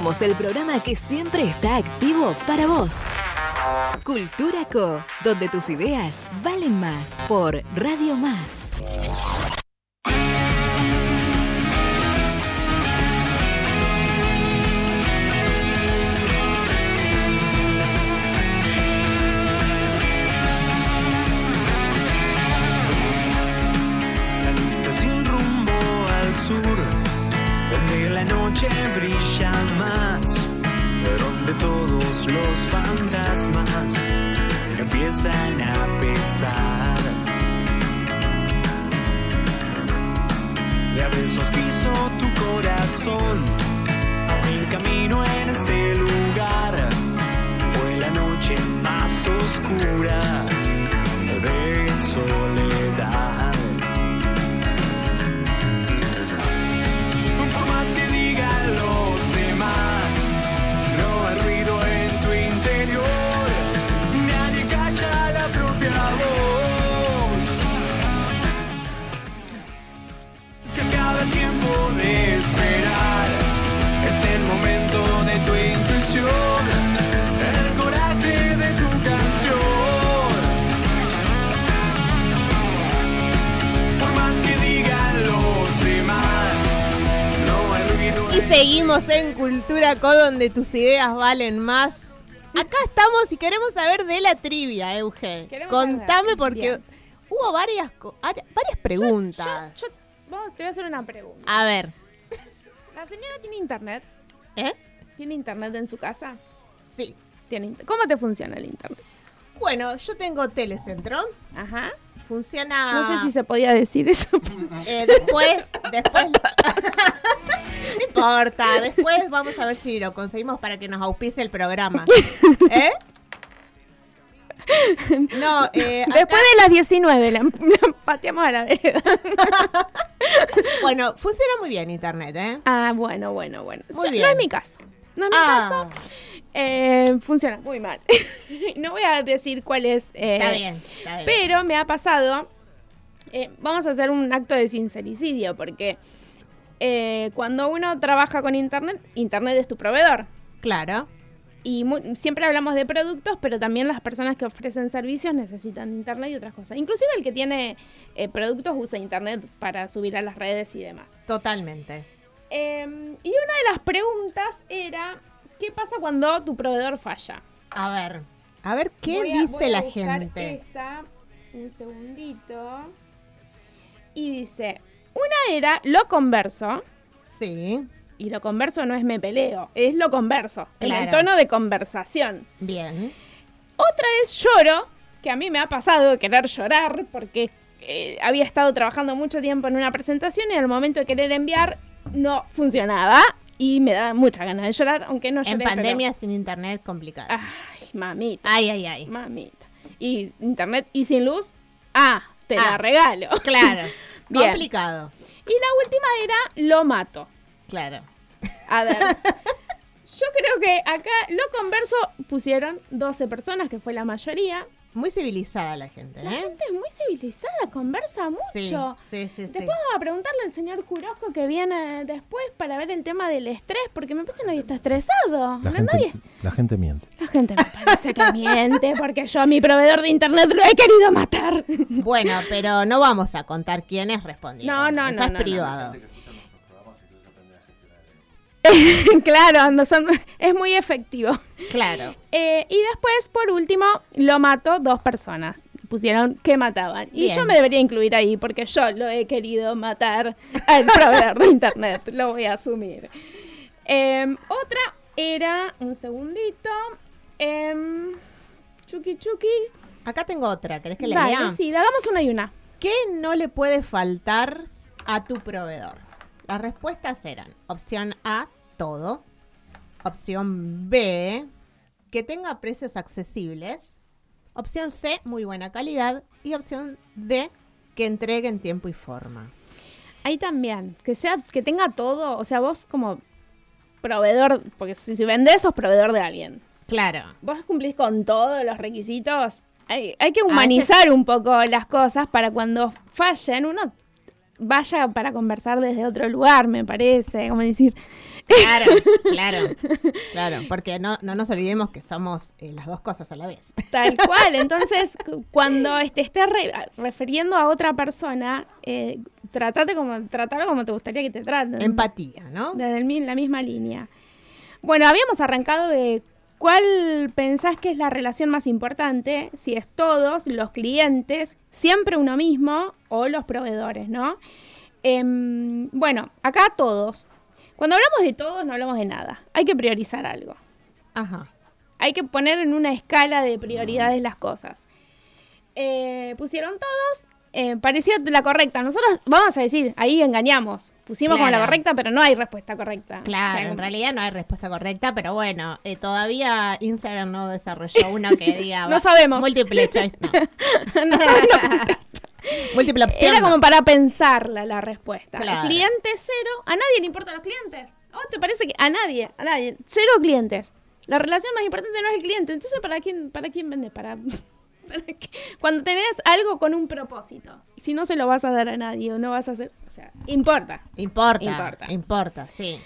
D: El programa que siempre está activo para vos. Cultura Co, donde tus ideas valen más por Radio Más.
E: Oscura
A: seguimos en Cultura Co, donde tus ideas valen más. Acá estamos y queremos saber de la trivia, Euge.
B: Queremos
A: Contame porque
B: bien.
A: hubo varias, ari- varias preguntas.
B: Yo, vamos, te voy a hacer una pregunta.
A: A ver,
B: ¿La señora tiene internet?
A: ¿eh?
B: ¿Tiene internet en su casa?
A: Sí.
B: ¿Tiene inter- ¿Cómo te funciona el internet?
A: Bueno, yo tengo Telecentro.
B: Ajá.
A: Funciona.
B: No sé si se podía decir eso.
A: Eh, después, después. <laughs> no importa. Después vamos a ver si lo conseguimos para que nos auspice el programa. <laughs> ¿Eh? No, eh, <laughs> acá-
B: Después de las 19 la, la pateamos a la vereda.
A: bueno, funciona muy bien internet, ¿eh?
B: Ah, bueno, bueno, bueno.
A: Muy
B: Yo-
A: bien.
B: No es mi caso. No es mi
A: Ah,
B: caso. Eh, funciona muy mal. <laughs> no voy a decir cuál es. eh,
A: está bien, está bien.
B: Pero me ha pasado. eh, vamos a hacer un acto de sincericidio porque eh, cuando uno trabaja con internet, internet es tu proveedor.
A: Claro.
B: Y siempre hablamos de productos, pero también las personas que ofrecen servicios necesitan internet y otras cosas. Inclusive el que tiene productos usa internet para subir a las redes y demás.
A: Totalmente.
B: Eh, y una de las preguntas era, ¿qué pasa cuando tu proveedor falla?
A: A ver. A ver qué
B: Voy a-
A: dice
B: voy a
A: la
B: buscar
A: gente.
B: Esa, un segundito. Y dice, una era lo converso,
A: Sí,
B: y lo converso no es me peleo, es lo converso, en el tono de conversación.
A: bien.
B: Otra es lloro, que a mí me ha pasado de querer llorar porque eh, había estado trabajando mucho tiempo en una presentación y al momento de querer enviar no funcionaba y me da mucha ganas de llorar, aunque no lloré.
A: En
B: pero-
A: pandemia sin internet complicado.
B: Ay, mamita,
A: Ay, ay, ay.
B: mamita. Y internet y sin luz, ah, te la
A: Ah.
B: regalo. <laughs>
A: Claro.
B: Bien.
A: Complicado.
B: Y la última era lo mato.
A: Claro.
B: A ver. <laughs> Yo creo que acá lo converso pusieron 12 personas, que fue la mayoría.
A: Muy civilizada la gente,
B: La
A: ¿eh?
B: gente es muy civilizada, conversa
A: Sí,
B: mucho.
A: sí, sí, sí.
B: Después vamos a preguntarle al señor Jurosco que viene después para ver el tema del estrés, porque me parece que nadie está estresado.
F: La
B: No,
F: gente,
B: nadie.
F: la gente miente.
B: La gente me parece que miente, porque yo a mi proveedor de internet lo he querido matar.
A: Bueno, pero no vamos a contar quiénes respondieron.
B: No, no,
A: Eso
B: no,
A: es
B: no, no. <laughs> claro, no son, es muy efectivo.
A: Claro.
B: Eh, y después, por último, lo mató dos personas. Pusieron que mataban. Y yo me debería incluir ahí porque yo lo he querido matar al <laughs> proveedor de internet. Lo voy a asumir. Em, otra era, un segundito. em, chuki chuki.
A: Acá tengo otra. ¿Querés que le
B: Dale,
A: lea?
B: sí, hagamos una y una.
A: ¿Qué no le puede faltar a tu proveedor? Las respuestas eran opción A, todo. Opción B, que tenga precios accesibles. Opción C, muy buena calidad. Y opción D, que entregue en tiempo y forma.
B: Ahí también, que sea, que tenga todo, o sea, vos como proveedor, porque si, si vendés sos proveedor de alguien.
A: Claro.
B: vos cumplís con todos los requisitos. Hay, hay que humanizar un poco las cosas para cuando fallen uno vaya para conversar desde otro lugar, me parece. Como decir,
A: Claro, claro, <laughs> claro. Porque no, no nos olvidemos que somos eh, las dos cosas a la vez.
B: tal cual. <laughs> Entonces, cu- cuando te estés re- refiriendo a otra persona, eh, tratate como, tratalo como te gustaría que te traten.
A: Empatía, ¿no?
B: Desde el la misma línea. Bueno, habíamos arrancado de cuál pensás que es la relación más importante, si es todos, los clientes, siempre uno mismo o los proveedores, ¿no? Em, bueno, acá todos. Cuando hablamos de todos no hablamos de nada. Hay que priorizar algo.
A: Ajá.
B: Hay que poner en una escala de prioridades las cosas. Eh, pusieron todos, eh, parecía la correcta. Nosotros vamos a decir, ahí engañamos. Pusimos como la
A: Claro.
B: correcta, pero no hay respuesta correcta.
A: Claro,
B: O sea,
A: en realidad no hay respuesta correcta, pero bueno, eh, todavía Instagram no desarrolló uno que <laughs> diga...
B: No sabemos.
A: Múltiple choice, no. <laughs>
B: que- <laughs>
A: Múltiple opción.
B: Era como para pensarla la respuesta.
A: Claro.
B: Cliente cero. A nadie le importan los clientes. ¿A vos te parece que a nadie? A nadie. Cero clientes. La relación más importante no es el cliente. Entonces, ¿para quién, para quién vendes? Para, <laughs> para qué? Cuando tenés algo con un propósito. Si no se lo vas a dar a nadie o no vas a hacer... O sea, importa.
A: Importa,
B: Importa.
A: importa, sí.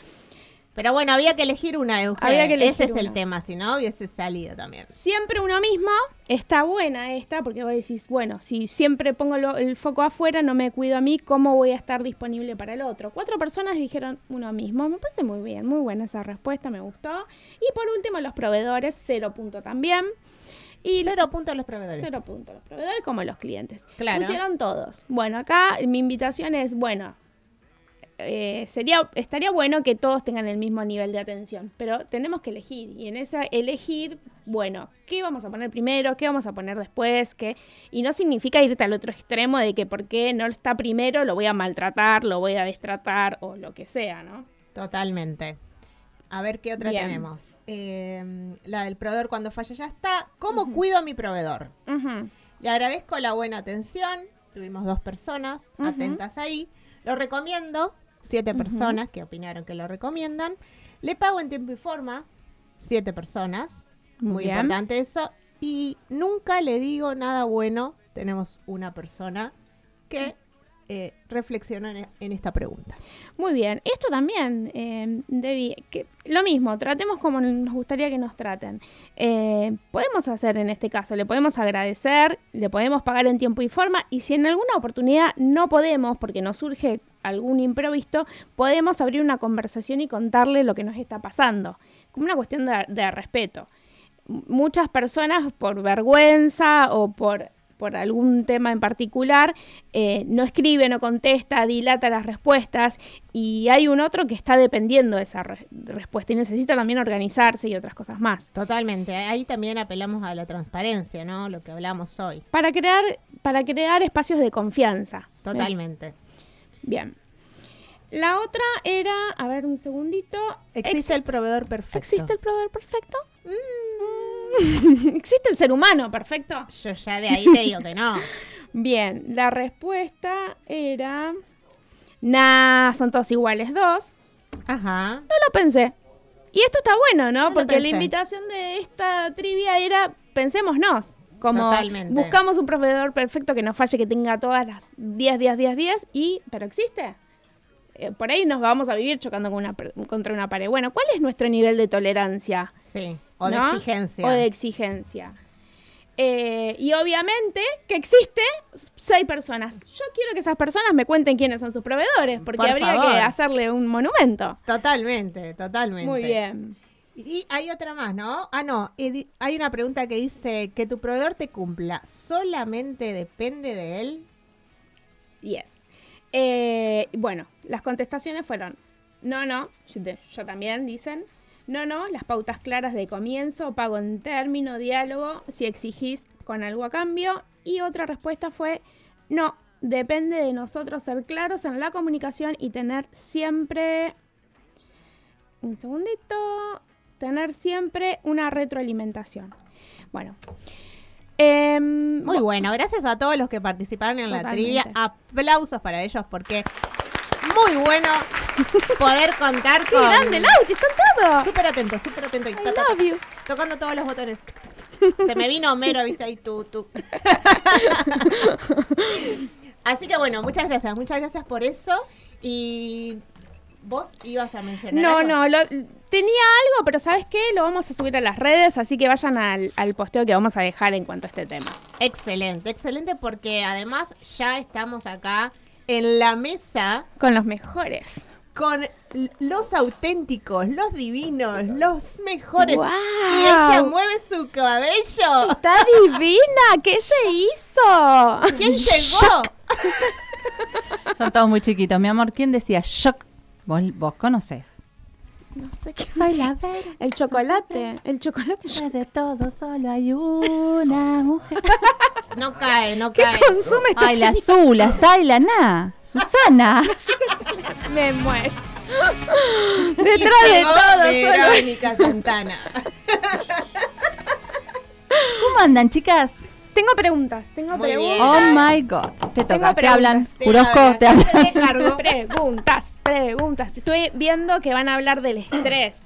A: Pero bueno, había que elegir una, Euge.
B: Había que elegir
A: Ese es el tema, si no hubiese salido también.
B: Siempre uno mismo está buena esta, porque vos decís, bueno, si siempre pongo lo- el foco afuera, no me cuido a mí, ¿cómo voy a estar disponible para el otro? Cuatro personas dijeron uno mismo. Me parece muy bien, muy buena esa respuesta, me gustó. Y por último, los proveedores, cero punto también. Y
A: Cero puntos a los proveedores.
B: Cero puntos, los proveedores como los clientes.
A: Claro.
B: Pusieron todos. Bueno, acá mi invitación es, bueno, eh, sería, estaría bueno que todos tengan el mismo nivel de atención, pero tenemos que elegir. Y en esa elegir, bueno, ¿qué vamos a poner primero? ¿Qué vamos a poner después? ¿Qué? Y no significa irte al otro extremo de que porque no está primero lo voy a maltratar, lo voy a destratar o lo que sea, ¿no?
A: Totalmente. A ver qué otra
B: Bien.
A: tenemos. Eh, la del proveedor cuando falla ya está. ¿Cómo cuido a mi proveedor? Le agradezco la buena atención. Tuvimos dos personas atentas ahí. Lo recomiendo. Siete personas que opinaron que lo recomiendan. Le pago en tiempo y forma. Siete personas. Muy
B: Bien.
A: importante eso. Y nunca le digo nada bueno. Tenemos una persona que eh, reflexionó en, esta pregunta.
B: Muy bien, esto también, eh, Debbie, lo mismo, tratemos como nos gustaría que nos traten. Eh, podemos hacer en este caso, le podemos agradecer, le podemos pagar en tiempo y forma, y si en alguna oportunidad no podemos, porque nos surge algún imprevisto, podemos abrir una conversación y contarle lo que nos está pasando, como una cuestión de, respeto. Muchas personas por vergüenza o por por algún tema en particular, eh, no escribe, no contesta, dilata las respuestas y hay un otro que está dependiendo de esa re- respuesta y necesita también organizarse y otras cosas más.
A: Totalmente. Ahí también apelamos a la transparencia, ¿no? Lo que hablamos hoy.
B: Para crear, para crear espacios de confianza.
A: Totalmente.
B: Bien. La otra era, a ver un segundito.
A: Existe
B: Ex-
A: el proveedor perfecto.
B: ¿Existe el proveedor perfecto? Mm. <laughs> ¿Existe el ser humano perfecto?
A: Yo ya de ahí te digo que no. <laughs>
B: Bien, la respuesta era... Nah, son todos iguales, dos.
A: Ajá.
B: No lo pensé. Y esto está bueno, ¿no? Porque la invitación de esta trivia era pensémonos. Como
A: Totalmente.
B: buscamos un proveedor perfecto que no falle, que tenga todas las 10, 10, 10, 10 y... ¿Pero existe? Eh, por ahí nos vamos a vivir chocando con una, contra una pared. Bueno, ¿cuál es nuestro nivel de tolerancia?
A: Sí. O de
B: ¿no?
A: exigencia.
B: O de exigencia. Eh, y obviamente que existe seis personas. Yo quiero que esas personas me cuenten quiénes son sus proveedores, porque
A: Por
B: habría
A: favor.
B: que hacerle un monumento.
A: Totalmente, totalmente.
B: Muy bien.
A: Y hay otra más, ¿no? Ah, no. Hay una pregunta que dice que tu proveedor te cumpla. ¿Solamente depende de él?
B: Yes. Eh, bueno, las contestaciones fueron, no, no, yo, te- yo también dicen, no, no, las pautas claras de comienzo, pago en término, diálogo, si exigís con algo a cambio. Y otra respuesta fue, no, depende de nosotros ser claros en la comunicación y tener siempre, un segundito, tener siempre una retroalimentación. Bueno. em,
A: Muy bueno. Gracias a todos los que participaron en la trivia. Aplausos para ellos porque muy bueno poder contar
B: ¡Qué
A: con...
B: grande, Lauti! ¡Están todos!
A: Súper atento, súper atento. Y
B: I
A: ta, ta, ta,
B: love you.
A: tocando todos los botones. <laughs> Se me vino Homero, viste ahí tú, tú. <laughs> Así que bueno, muchas gracias, muchas gracias por eso. Y vos ibas a mencionar.
B: No,
A: algo?
B: no, lo- tenía algo, pero ¿sabes qué? Lo vamos a subir a las redes, así que vayan al, al posteo que vamos a dejar en cuanto a este tema.
A: Excelente, excelente, porque además ya estamos acá en la mesa
B: Con los mejores.
A: con los auténticos, los divinos, los mejores.
B: ¡Guau!
A: Y ella mueve su cabello.
B: ¡Está divina! ¿Qué se hizo?
A: ¿Quién llegó?
F: Son todos muy chiquitos. Mi amor, ¿quién decía shock? Vos, vos conocés.
B: No sé qué
F: Soy la vera.
B: El chocolate. El chocolate.
F: De todo solo hay una mujer. <laughs>
A: No cae, no
B: ¿Qué
A: cae.
B: consume esta
F: Ay, la
B: señora?
F: Azul, la Sai, la Na. Susana. <laughs>
B: Me muero.
A: Y <laughs>
B: Detrás de todo, solo
A: Verónica Santana.
F: ¿Cómo andan, chicas?
B: Tengo preguntas, tengo
A: Muy bien.
B: preguntas.
F: Oh my God. Te toca. Te
B: preguntas.
F: hablan.
A: Te hablan.
F: te hablan.
A: Te.
B: Preguntas, preguntas. Estoy viendo que van a hablar del estrés.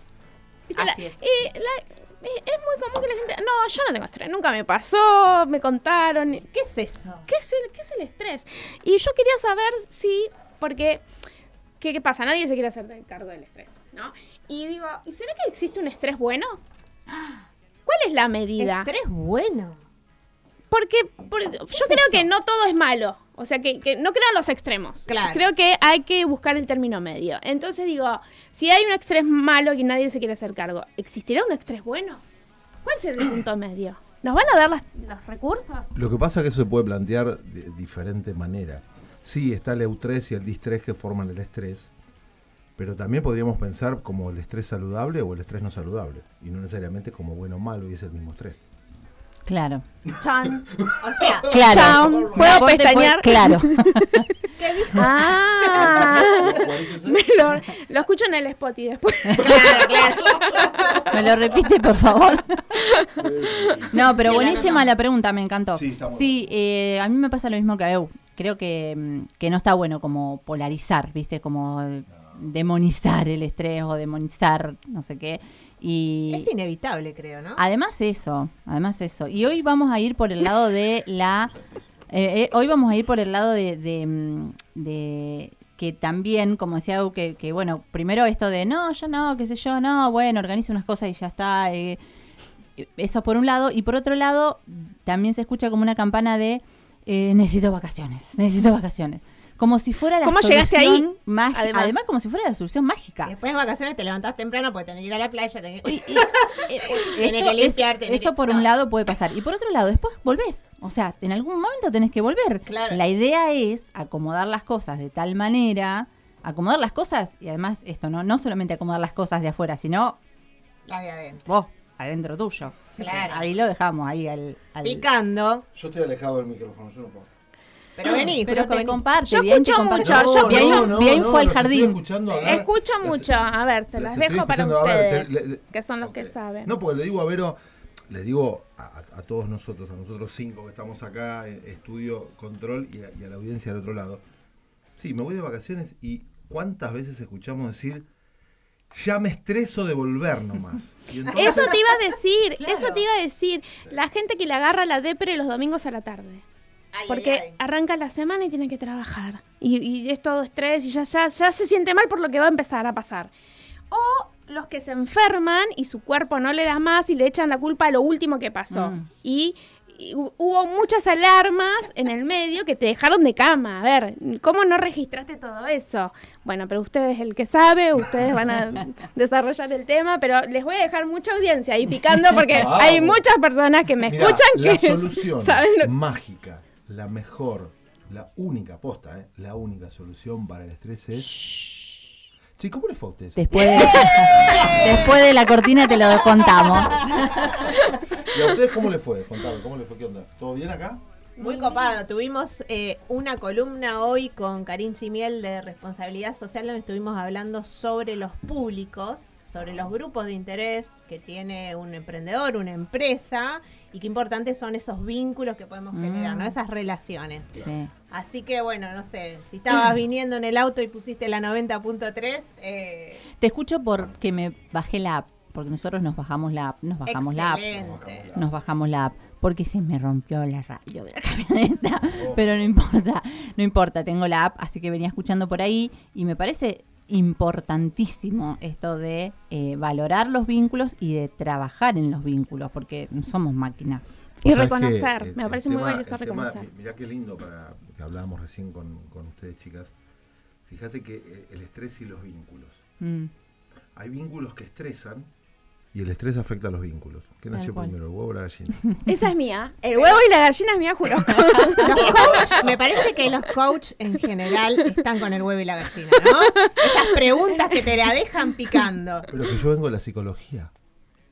B: ¿Viste la-
F: Así es.
B: Y la- eh, es muy común que la gente. No, yo no tengo estrés. Nunca me pasó, me contaron.
A: ¿Qué es eso?
B: ¿Qué es el, qué es el estrés? Y yo quería saber si. Porque. ¿Qué, qué pasa? Nadie se quiere hacer cargo del estrés, ¿no? Y digo, ¿y será que existe un estrés bueno? <gasps> ¿Cuál es la medida?
A: Estrés bueno.
B: Porque por- yo
A: es
B: creo
A: eso?
B: que no todo es malo. O sea, que, que no creo en los extremos.
A: Claro.
B: Creo que hay que buscar el término medio. Entonces digo, si hay un estrés malo que nadie se quiere hacer cargo, ¿existirá un estrés bueno? ¿Cuál será el punto <coughs> medio? ¿Nos van a dar las- los recursos?
G: Lo que pasa es que eso se puede plantear de diferente manera. Sí, está el EU3 y el DIS3 que forman el estrés, Pero también podríamos pensar como el estrés saludable o el estrés no saludable. Y no necesariamente como bueno o malo y es el mismo estrés.
F: Claro.
B: Chan.
A: O sea, <laughs>
F: Claro.
B: Chan. ¿Puedo pestañear?
F: Claro. <laughs>
A: ¿qué dijo?
B: Ah. <laughs> Lo, lo escucho en el spot y después.
A: Claro, claro.
F: ¿Me lo repite, por favor? No, pero buenísima la pregunta, me encantó.
G: Sí, está
F: Sí, eh, a mí me pasa lo mismo que a Eu. Creo que, mm, que no está bueno como polarizar, ¿viste? Como demonizar el estrés o demonizar no sé qué. Y
A: Es inevitable, creo, ¿no?
F: además eso, además eso. Y hoy vamos a ir por el lado de la... eh, eh, hoy vamos a ir por el lado de, de, mm, de que también, como decía que, que, bueno, primero esto de no, yo no, qué sé yo, no, bueno, organizo unas cosas y ya está. eh, eso por un lado. Y por otro lado, también se escucha como una campana de eh, necesito vacaciones, necesito vacaciones. Como si fuera la
B: ¿Cómo llegaste ahí?
F: solución mágica.
B: Además.
F: Además. como si fuera la solución mágica.
A: Después de vacaciones te levantás temprano porque tenés que ir a la playa. tenés que-
F: Y- y- <laughs> eh,
A: Tenés
F: eso,
A: que limpiar, tenés
F: eso
A: que-
F: por un lado puede pasar. Y por otro lado, después volvés. O sea, en algún momento tenés que volver.
A: Claro.
F: La idea es acomodar las cosas de tal manera, acomodar las cosas, y además esto, no, no solamente acomodar las cosas de afuera, sino
A: Las de adentro.
F: vos, adentro tuyo.
A: Claro.
F: Ahí lo dejamos, ahí al... al-
A: Picando.
G: Yo estoy alejado del micrófono, yo no puedo.
A: Pero vení,
F: Pero
A: Brusco,
F: te
A: vení.
F: comparte,
B: Yo
F: bien
B: escucho mucho, yo
F: bien,
B: escucho-
F: bien fue
G: estoy
F: jardín.
B: Escucho mucho. A ver, se las dejo para ustedes,
G: Te- le-
B: que son los que saben.
G: No, porque le digo a Vero, le digo a, a- a todos nosotros, a nosotros cinco que estamos acá, en estudio, control y a, y a la audiencia del otro lado. Sí, me voy de vacaciones y cuántas veces escuchamos decir, ya me estreso de volver nomás. <laughs> Y entonces-
B: Eso te iba a decir,
F: Claro.
B: eso te iba a decir. La gente que le agarra la depre los domingos a la tarde.
A: Ay,
B: Porque
A: ay, ay.
B: arranca la semana y tiene que trabajar. Y, y es todo estrés y ya, ya, ya se siente mal por lo que va a empezar a pasar. O los que se enferman y su cuerpo no le da más y le echan la culpa a lo último que pasó.
F: Mm.
B: Y, y hu- hubo muchas alarmas en el medio que te dejaron de cama. A ver, ¿cómo no registraste todo eso? Bueno, pero usted es el que sabe, ustedes van a <laughs> desarrollar el tema, pero les voy a dejar mucha audiencia ahí picando porque <laughs> hay muchas personas que me
G: Mirá,
B: escuchan
G: la
B: que
G: solución <laughs>
B: saben lo
G: mágica, la mejor, la única posta, ¿eh? la única solución para el estrés es... Che, ¿cómo le fue a usted?
F: Después de, <laughs> después de la cortina te lo contamos.
G: ¿Y a ustedes cómo le fue? Contame, ¿cómo le fue? ¿Qué onda? ¿Todo bien acá?
A: Muy copado. Tuvimos eh, una columna hoy con Karin Chimiel de Responsabilidad Social donde estuvimos hablando sobre los públicos, sobre los grupos de interés que tiene un emprendedor, una empresa y qué importantes son esos vínculos que podemos generar, ¿no?
F: Mm.
A: Esas relaciones.
F: Sí.
A: Así que bueno, no sé, si estabas <clears throat> viniendo en el auto y pusiste la 90.3, eh,
F: Te escucho porque me bajé la app, porque nosotros nos bajamos la app, nos bajamos la app. Nos bajamos la app porque se me rompió la radio de la camioneta. Pero no importa, no importa, tengo la app, así que venía escuchando por ahí y me parece importantísimo esto de eh, valorar los vínculos y de trabajar en los vínculos, porque no somos máquinas.
B: Y reconocer,
G: el-
B: me
G: el
B: parece muy
G: tema- tema-
B: reconocer.
G: mi- mirá qué lindo para que hablábamos recién con, con ustedes, chicas. Fíjate que eh, el estrés y los vínculos.
F: Mm.
G: Hay vínculos que estresan y el estrés afecta a los vínculos. ¿Qué nació
F: cual.
G: primero, el huevo o la gallina? <laughs>
B: Esa es mía. El huevo y la gallina es mía, juro. <laughs>
A: Los coach, me parece que los coach en general están con el huevo y la gallina, ¿no? Esas preguntas que te la dejan picando.
G: Pero que yo vengo de la psicología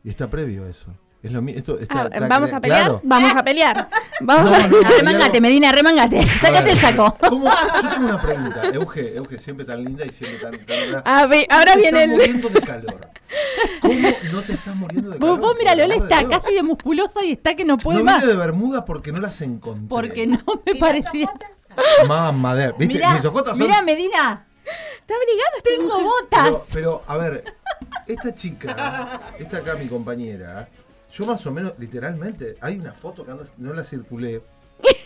G: y está previo a eso. Es lo mi- esto está,
B: Ah,
G: está
B: ¿Vamos a pelear?
G: claro.
B: Vamos a pelear. Vamos
G: No,
B: a...
G: no,
F: Remangate, Medina, remangate. Sácate el saco.
G: ¿Cómo? Yo tengo una pregunta. Euge, Euge, siempre tan linda y siempre tan... tan
B: A ver, ahora
G: te
B: viene
G: estás
B: el...
G: muriendo de calor. ¿Cómo no te estás muriendo de calor?
F: Vos, vos mira, Lola está
G: Dios.
F: casi de musculosa y está que no puede
G: no
F: más.
G: vine de Bermuda porque no las encontré.
F: Porque no me
A: ¿Y las
F: parecía.
G: Mamá, de- ¿viste?
F: Mira,
G: Mis ojotas son...
F: mira, Medina,
B: Está obligada esta
F: tengo botas.
G: Pero, pero, a ver, esta chica, esta acá mi compañera, yo más o menos, literalmente, hay una foto que anda- no la circulé,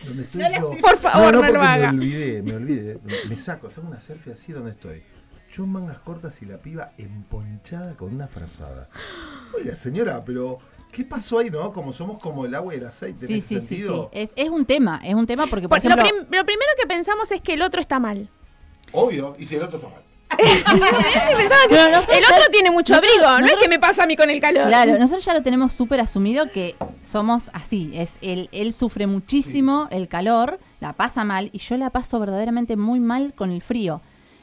G: donde estoy <laughs> yo.
B: Por favor, no lo
G: porque
B: haga.
G: Me olvidé, me olvidé. Me saco, hago una selfie así donde estoy. Yo en mangas cortas y la piba emponchada con una frazada. Oiga, señora, pero ¿qué pasó ahí, no? Como somos como el agua y el aceite en
F: Sí,
G: ese
F: sí, sí, sí.
G: sentido.
F: Es, es un tema, es un tema porque, por
B: Porque lo,
F: ejemplo,
B: prim- lo primero que pensamos es que el otro está mal.
G: Obvio, y si el otro está mal.
F: Pero nosotros
B: el
F: ya-
B: otro tiene mucho
F: nosotros-
B: abrigo, no es
F: nosotros-
B: que me pasa a mí con el calor.
F: Claro, nosotros ya lo tenemos súper asumido que somos así. Es él, él sufre muchísimo el calor, la pasa mal y yo la paso verdaderamente muy mal con el frío.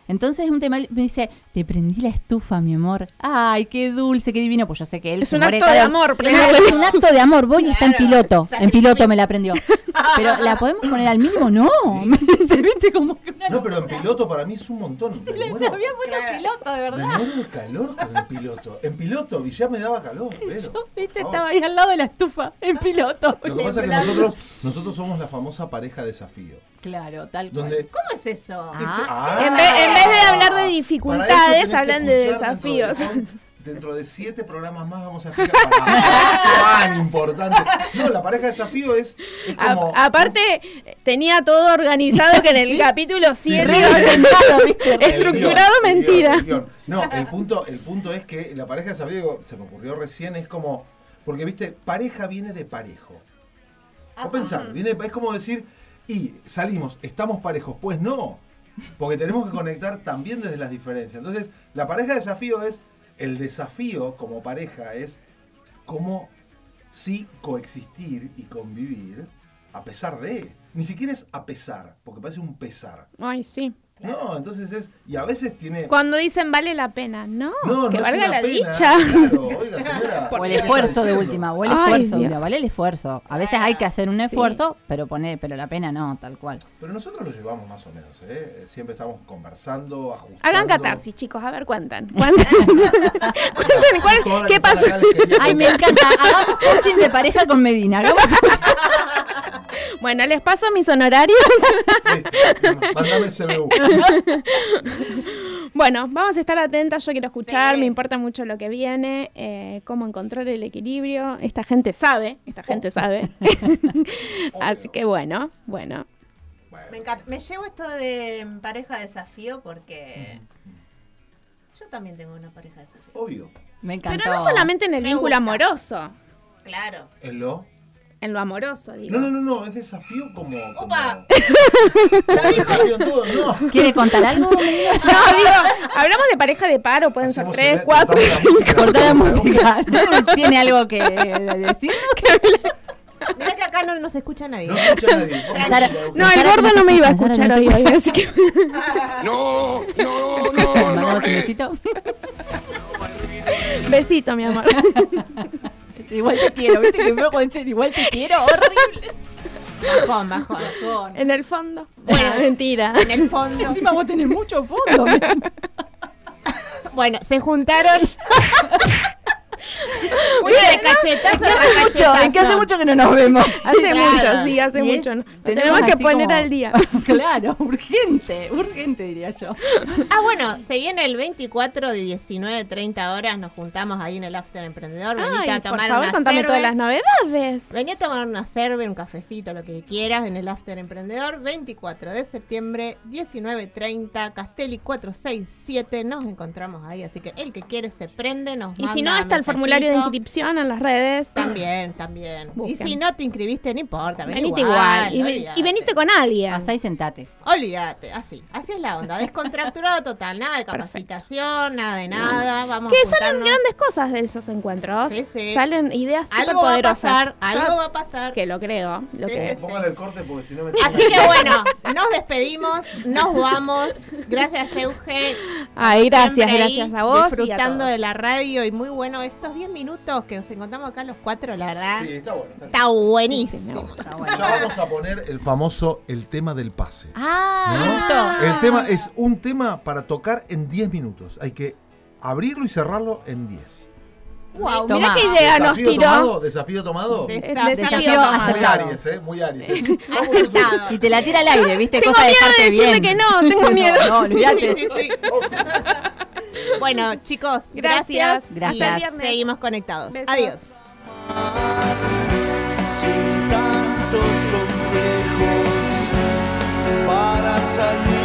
F: Entonces un tema me dice, te prendí la estufa, mi amor. Ay, qué dulce, qué divino. Pues yo sé que él
B: Es
F: se
B: un acto de amor,
F: Claro, es un acto de amor. Voy y está en
A: Claro,
F: piloto. En piloto me la prendió. Pero la podemos poner al mínimo, no. <laughs> Me dice, viste como que una
G: No, pero en piloto para mí es un montón. Me muero-
F: había puesto piloto, de
G: me
F: verdad.
G: muero de calor con el piloto. En piloto, y ya me daba calor. <laughs> Pero,
F: Yo, viste, estaba ahí al lado de la estufa, en piloto.
G: Lo que pasa es que nosotros, nosotros somos la famosa pareja desafío.
F: Claro, tal cual.
G: Donde
A: ¿Cómo es eso?
F: Ah.
B: En vez- en vez de hablar de dificultades, hablan de
G: dentro
B: desafíos. <laughs>
G: Dentro de siete programas más vamos a explicar tan importante. No, la pareja desafío es, es
B: A-
G: como.
B: aparte, tenía todo organizado que en el capítulo 7
F: Re
B: iba a ser
F: sentado, ¿viste? <laughs>
G: El guion,
B: estructurado
G: el guion,
B: mentira.
G: el guion. No, el punto, el punto es que la pareja desafío, digo, se me ocurrió recién, es como. Porque, viste, pareja viene de parejo. O pensar, viene de- es como decir, y salimos, estamos parejos. Pues no, porque tenemos que conectar también desde las diferencias. Entonces, la pareja desafío es, el desafío como pareja es cómo sí coexistir y convivir a pesar de. Ni siquiera es a pesar, porque parece un pesar.
B: Ay, sí.
G: No, entonces es, y a veces tiene...
B: Cuando dicen vale la pena, no,
G: No,
B: que
G: no es
B: valga
G: una
B: la
G: pena,
B: dicha.
G: Claro, <laughs> oiga, señora.
F: O el
G: ¿qué está
F: esfuerzo de última, o el
B: Ay,
F: esfuerzo, mira, vale el esfuerzo. A veces hay que hacer un esfuerzo, pero poner, pero la pena no, tal cual.
G: Pero nosotros lo llevamos más o menos, ¿eh? Siempre estamos conversando, ajustando.
B: Hagan catarsis, chicos, a ver, cuentan. Cuentan, <laughs> Cuenten, ¿cuál- ¿qué pasó?
F: Ay, me encanta. Hagamos coaching de pareja con Medina. Hagamos-
B: Bueno, les paso mis honorarios.
G: Listo, Mandame el CBU. <laughs>
B: Bueno, vamos a estar atentas, yo quiero escuchar,
A: Sí.
B: me importa mucho lo que viene, eh, cómo encontrar el equilibrio. Esta gente sabe, esta gente sabe. <laughs> <laughs> Así que bueno, bueno.
A: Me encanta. Me llevo esto de pareja desafío porque yo también tengo una pareja desafío.
G: Obvio.
F: Me encantó.
B: Pero no solamente en el
A: Me
B: vínculo
A: gusta.
B: amoroso,
A: Claro.
G: ¿En lo?
B: En lo amoroso, digo.
G: No, no, no, no, es desafío como. como
A: Opa.
G: como desafío todo, no.
F: ¿Quiere contar algo?
B: No, digo, hablamos de pareja de paro, pueden ser
G: Hacemos
B: tres,
G: el-
B: cuatro, cinco.
G: música,
F: Corta la
G: cortamos
F: música. ¿Tiene algo que decir?
A: Mira que acá no nos escucha nadie.
G: No escucha nadie.
F: Sara-
B: No, el gordo
F: ¿cómo
B: no me iba a escuchar
F: no
B: hoy, así que...
E: No, no, no, no.
F: Besito,
B: mi amor.
F: Igual te quiero, ¿viste? Que fue con decir, igual te quiero, horrible.
A: Bajón, bajón.
B: En el fondo. Bueno, mentira.
A: En el fondo.
F: Encima vos tenés mucho fondo. me-
A: Bueno, se juntaron. <laughs> <laughs> Uy, de cachetazo,
F: Hace mucho, que hace mucho que no nos vemos. <laughs>
B: Hace
A: Claro.
B: mucho, sí, hace
F: es-
B: mucho. ¿no? Tenemos que poner
F: como-
B: al día. <laughs>
F: claro, urgente, urgente diría yo.
A: Ah, bueno, se viene el 24 de 19, 30 horas. Nos juntamos ahí en el After Emprendedor. Venite
B: Ay,
A: a
B: por
A: tomar
B: favor,
A: una
B: contame
A: cerve.
B: todas las novedades.
A: Vení a tomar una cerve, un cafecito, lo que quieras en el After Emprendedor. 24 de septiembre, 19.30, Castelli 467. Nos encontramos ahí, así que el que quiere se prende, nos
B: Y si no, está el formulario de inscripción en las redes.
A: También, también. Y si no te inscribiste, no importa. vení
B: Venite igual. Y, y venite con alguien.
F: Pasá y sentate.
A: Olvídate, así. Así es la onda. Descontracturado total. Nada de capacitación, nada de nada. Vamos
B: Que
A: a
B: salen grandes cosas de esos encuentros.
A: Sí, sí.
B: Salen ideas súper
A: Algo va a
B: poderosas.
A: pasar, algo va a pasar.
B: Que lo creo. Lo
A: Sí,
B: que
A: sí, sí.
G: Póngale el corte porque si no me
A: Así que bueno, nos despedimos, nos vamos. Gracias, Euge.
B: Ay, gracias, gracias a vos. y a
A: Disfrutando
B: todos.
A: de la radio y muy bueno estos 10 minutos que nos encontramos acá los cuatro, la verdad.
G: Sí, está bueno. Está,
A: Está buenísimo.
F: Está bueno.
G: Ya vamos a poner el famoso el tema del pase.
F: Ah,
G: ¿no? El tema es un tema para tocar en 10 minutos. Hay que abrirlo y cerrarlo en 10.
B: Wow, mira qué idea nos
G: ¿Desafío
B: tiró.
G: tomado? ¿Desafío tomado?
A: Desa-
B: desafío
F: Desafío.
G: Muy. Aries, ¿eh? Muy Aries. ¿eh?
A: Aceptado.
F: Y te la tira al aire, ¿viste?
B: Tengo
F: Cosa de
B: miedo de
F: dejarte
B: decirle
F: bien.
B: que no, tengo <laughs> miedo.
F: No, no, olvídate.
A: sí, sí, sí. Bueno, chicos,
B: gracias.
A: Gracias.
F: gracias.
A: Hasta el. Seguimos conectados.
B: Besos.
A: Adiós. Sin tantos complejos para salir.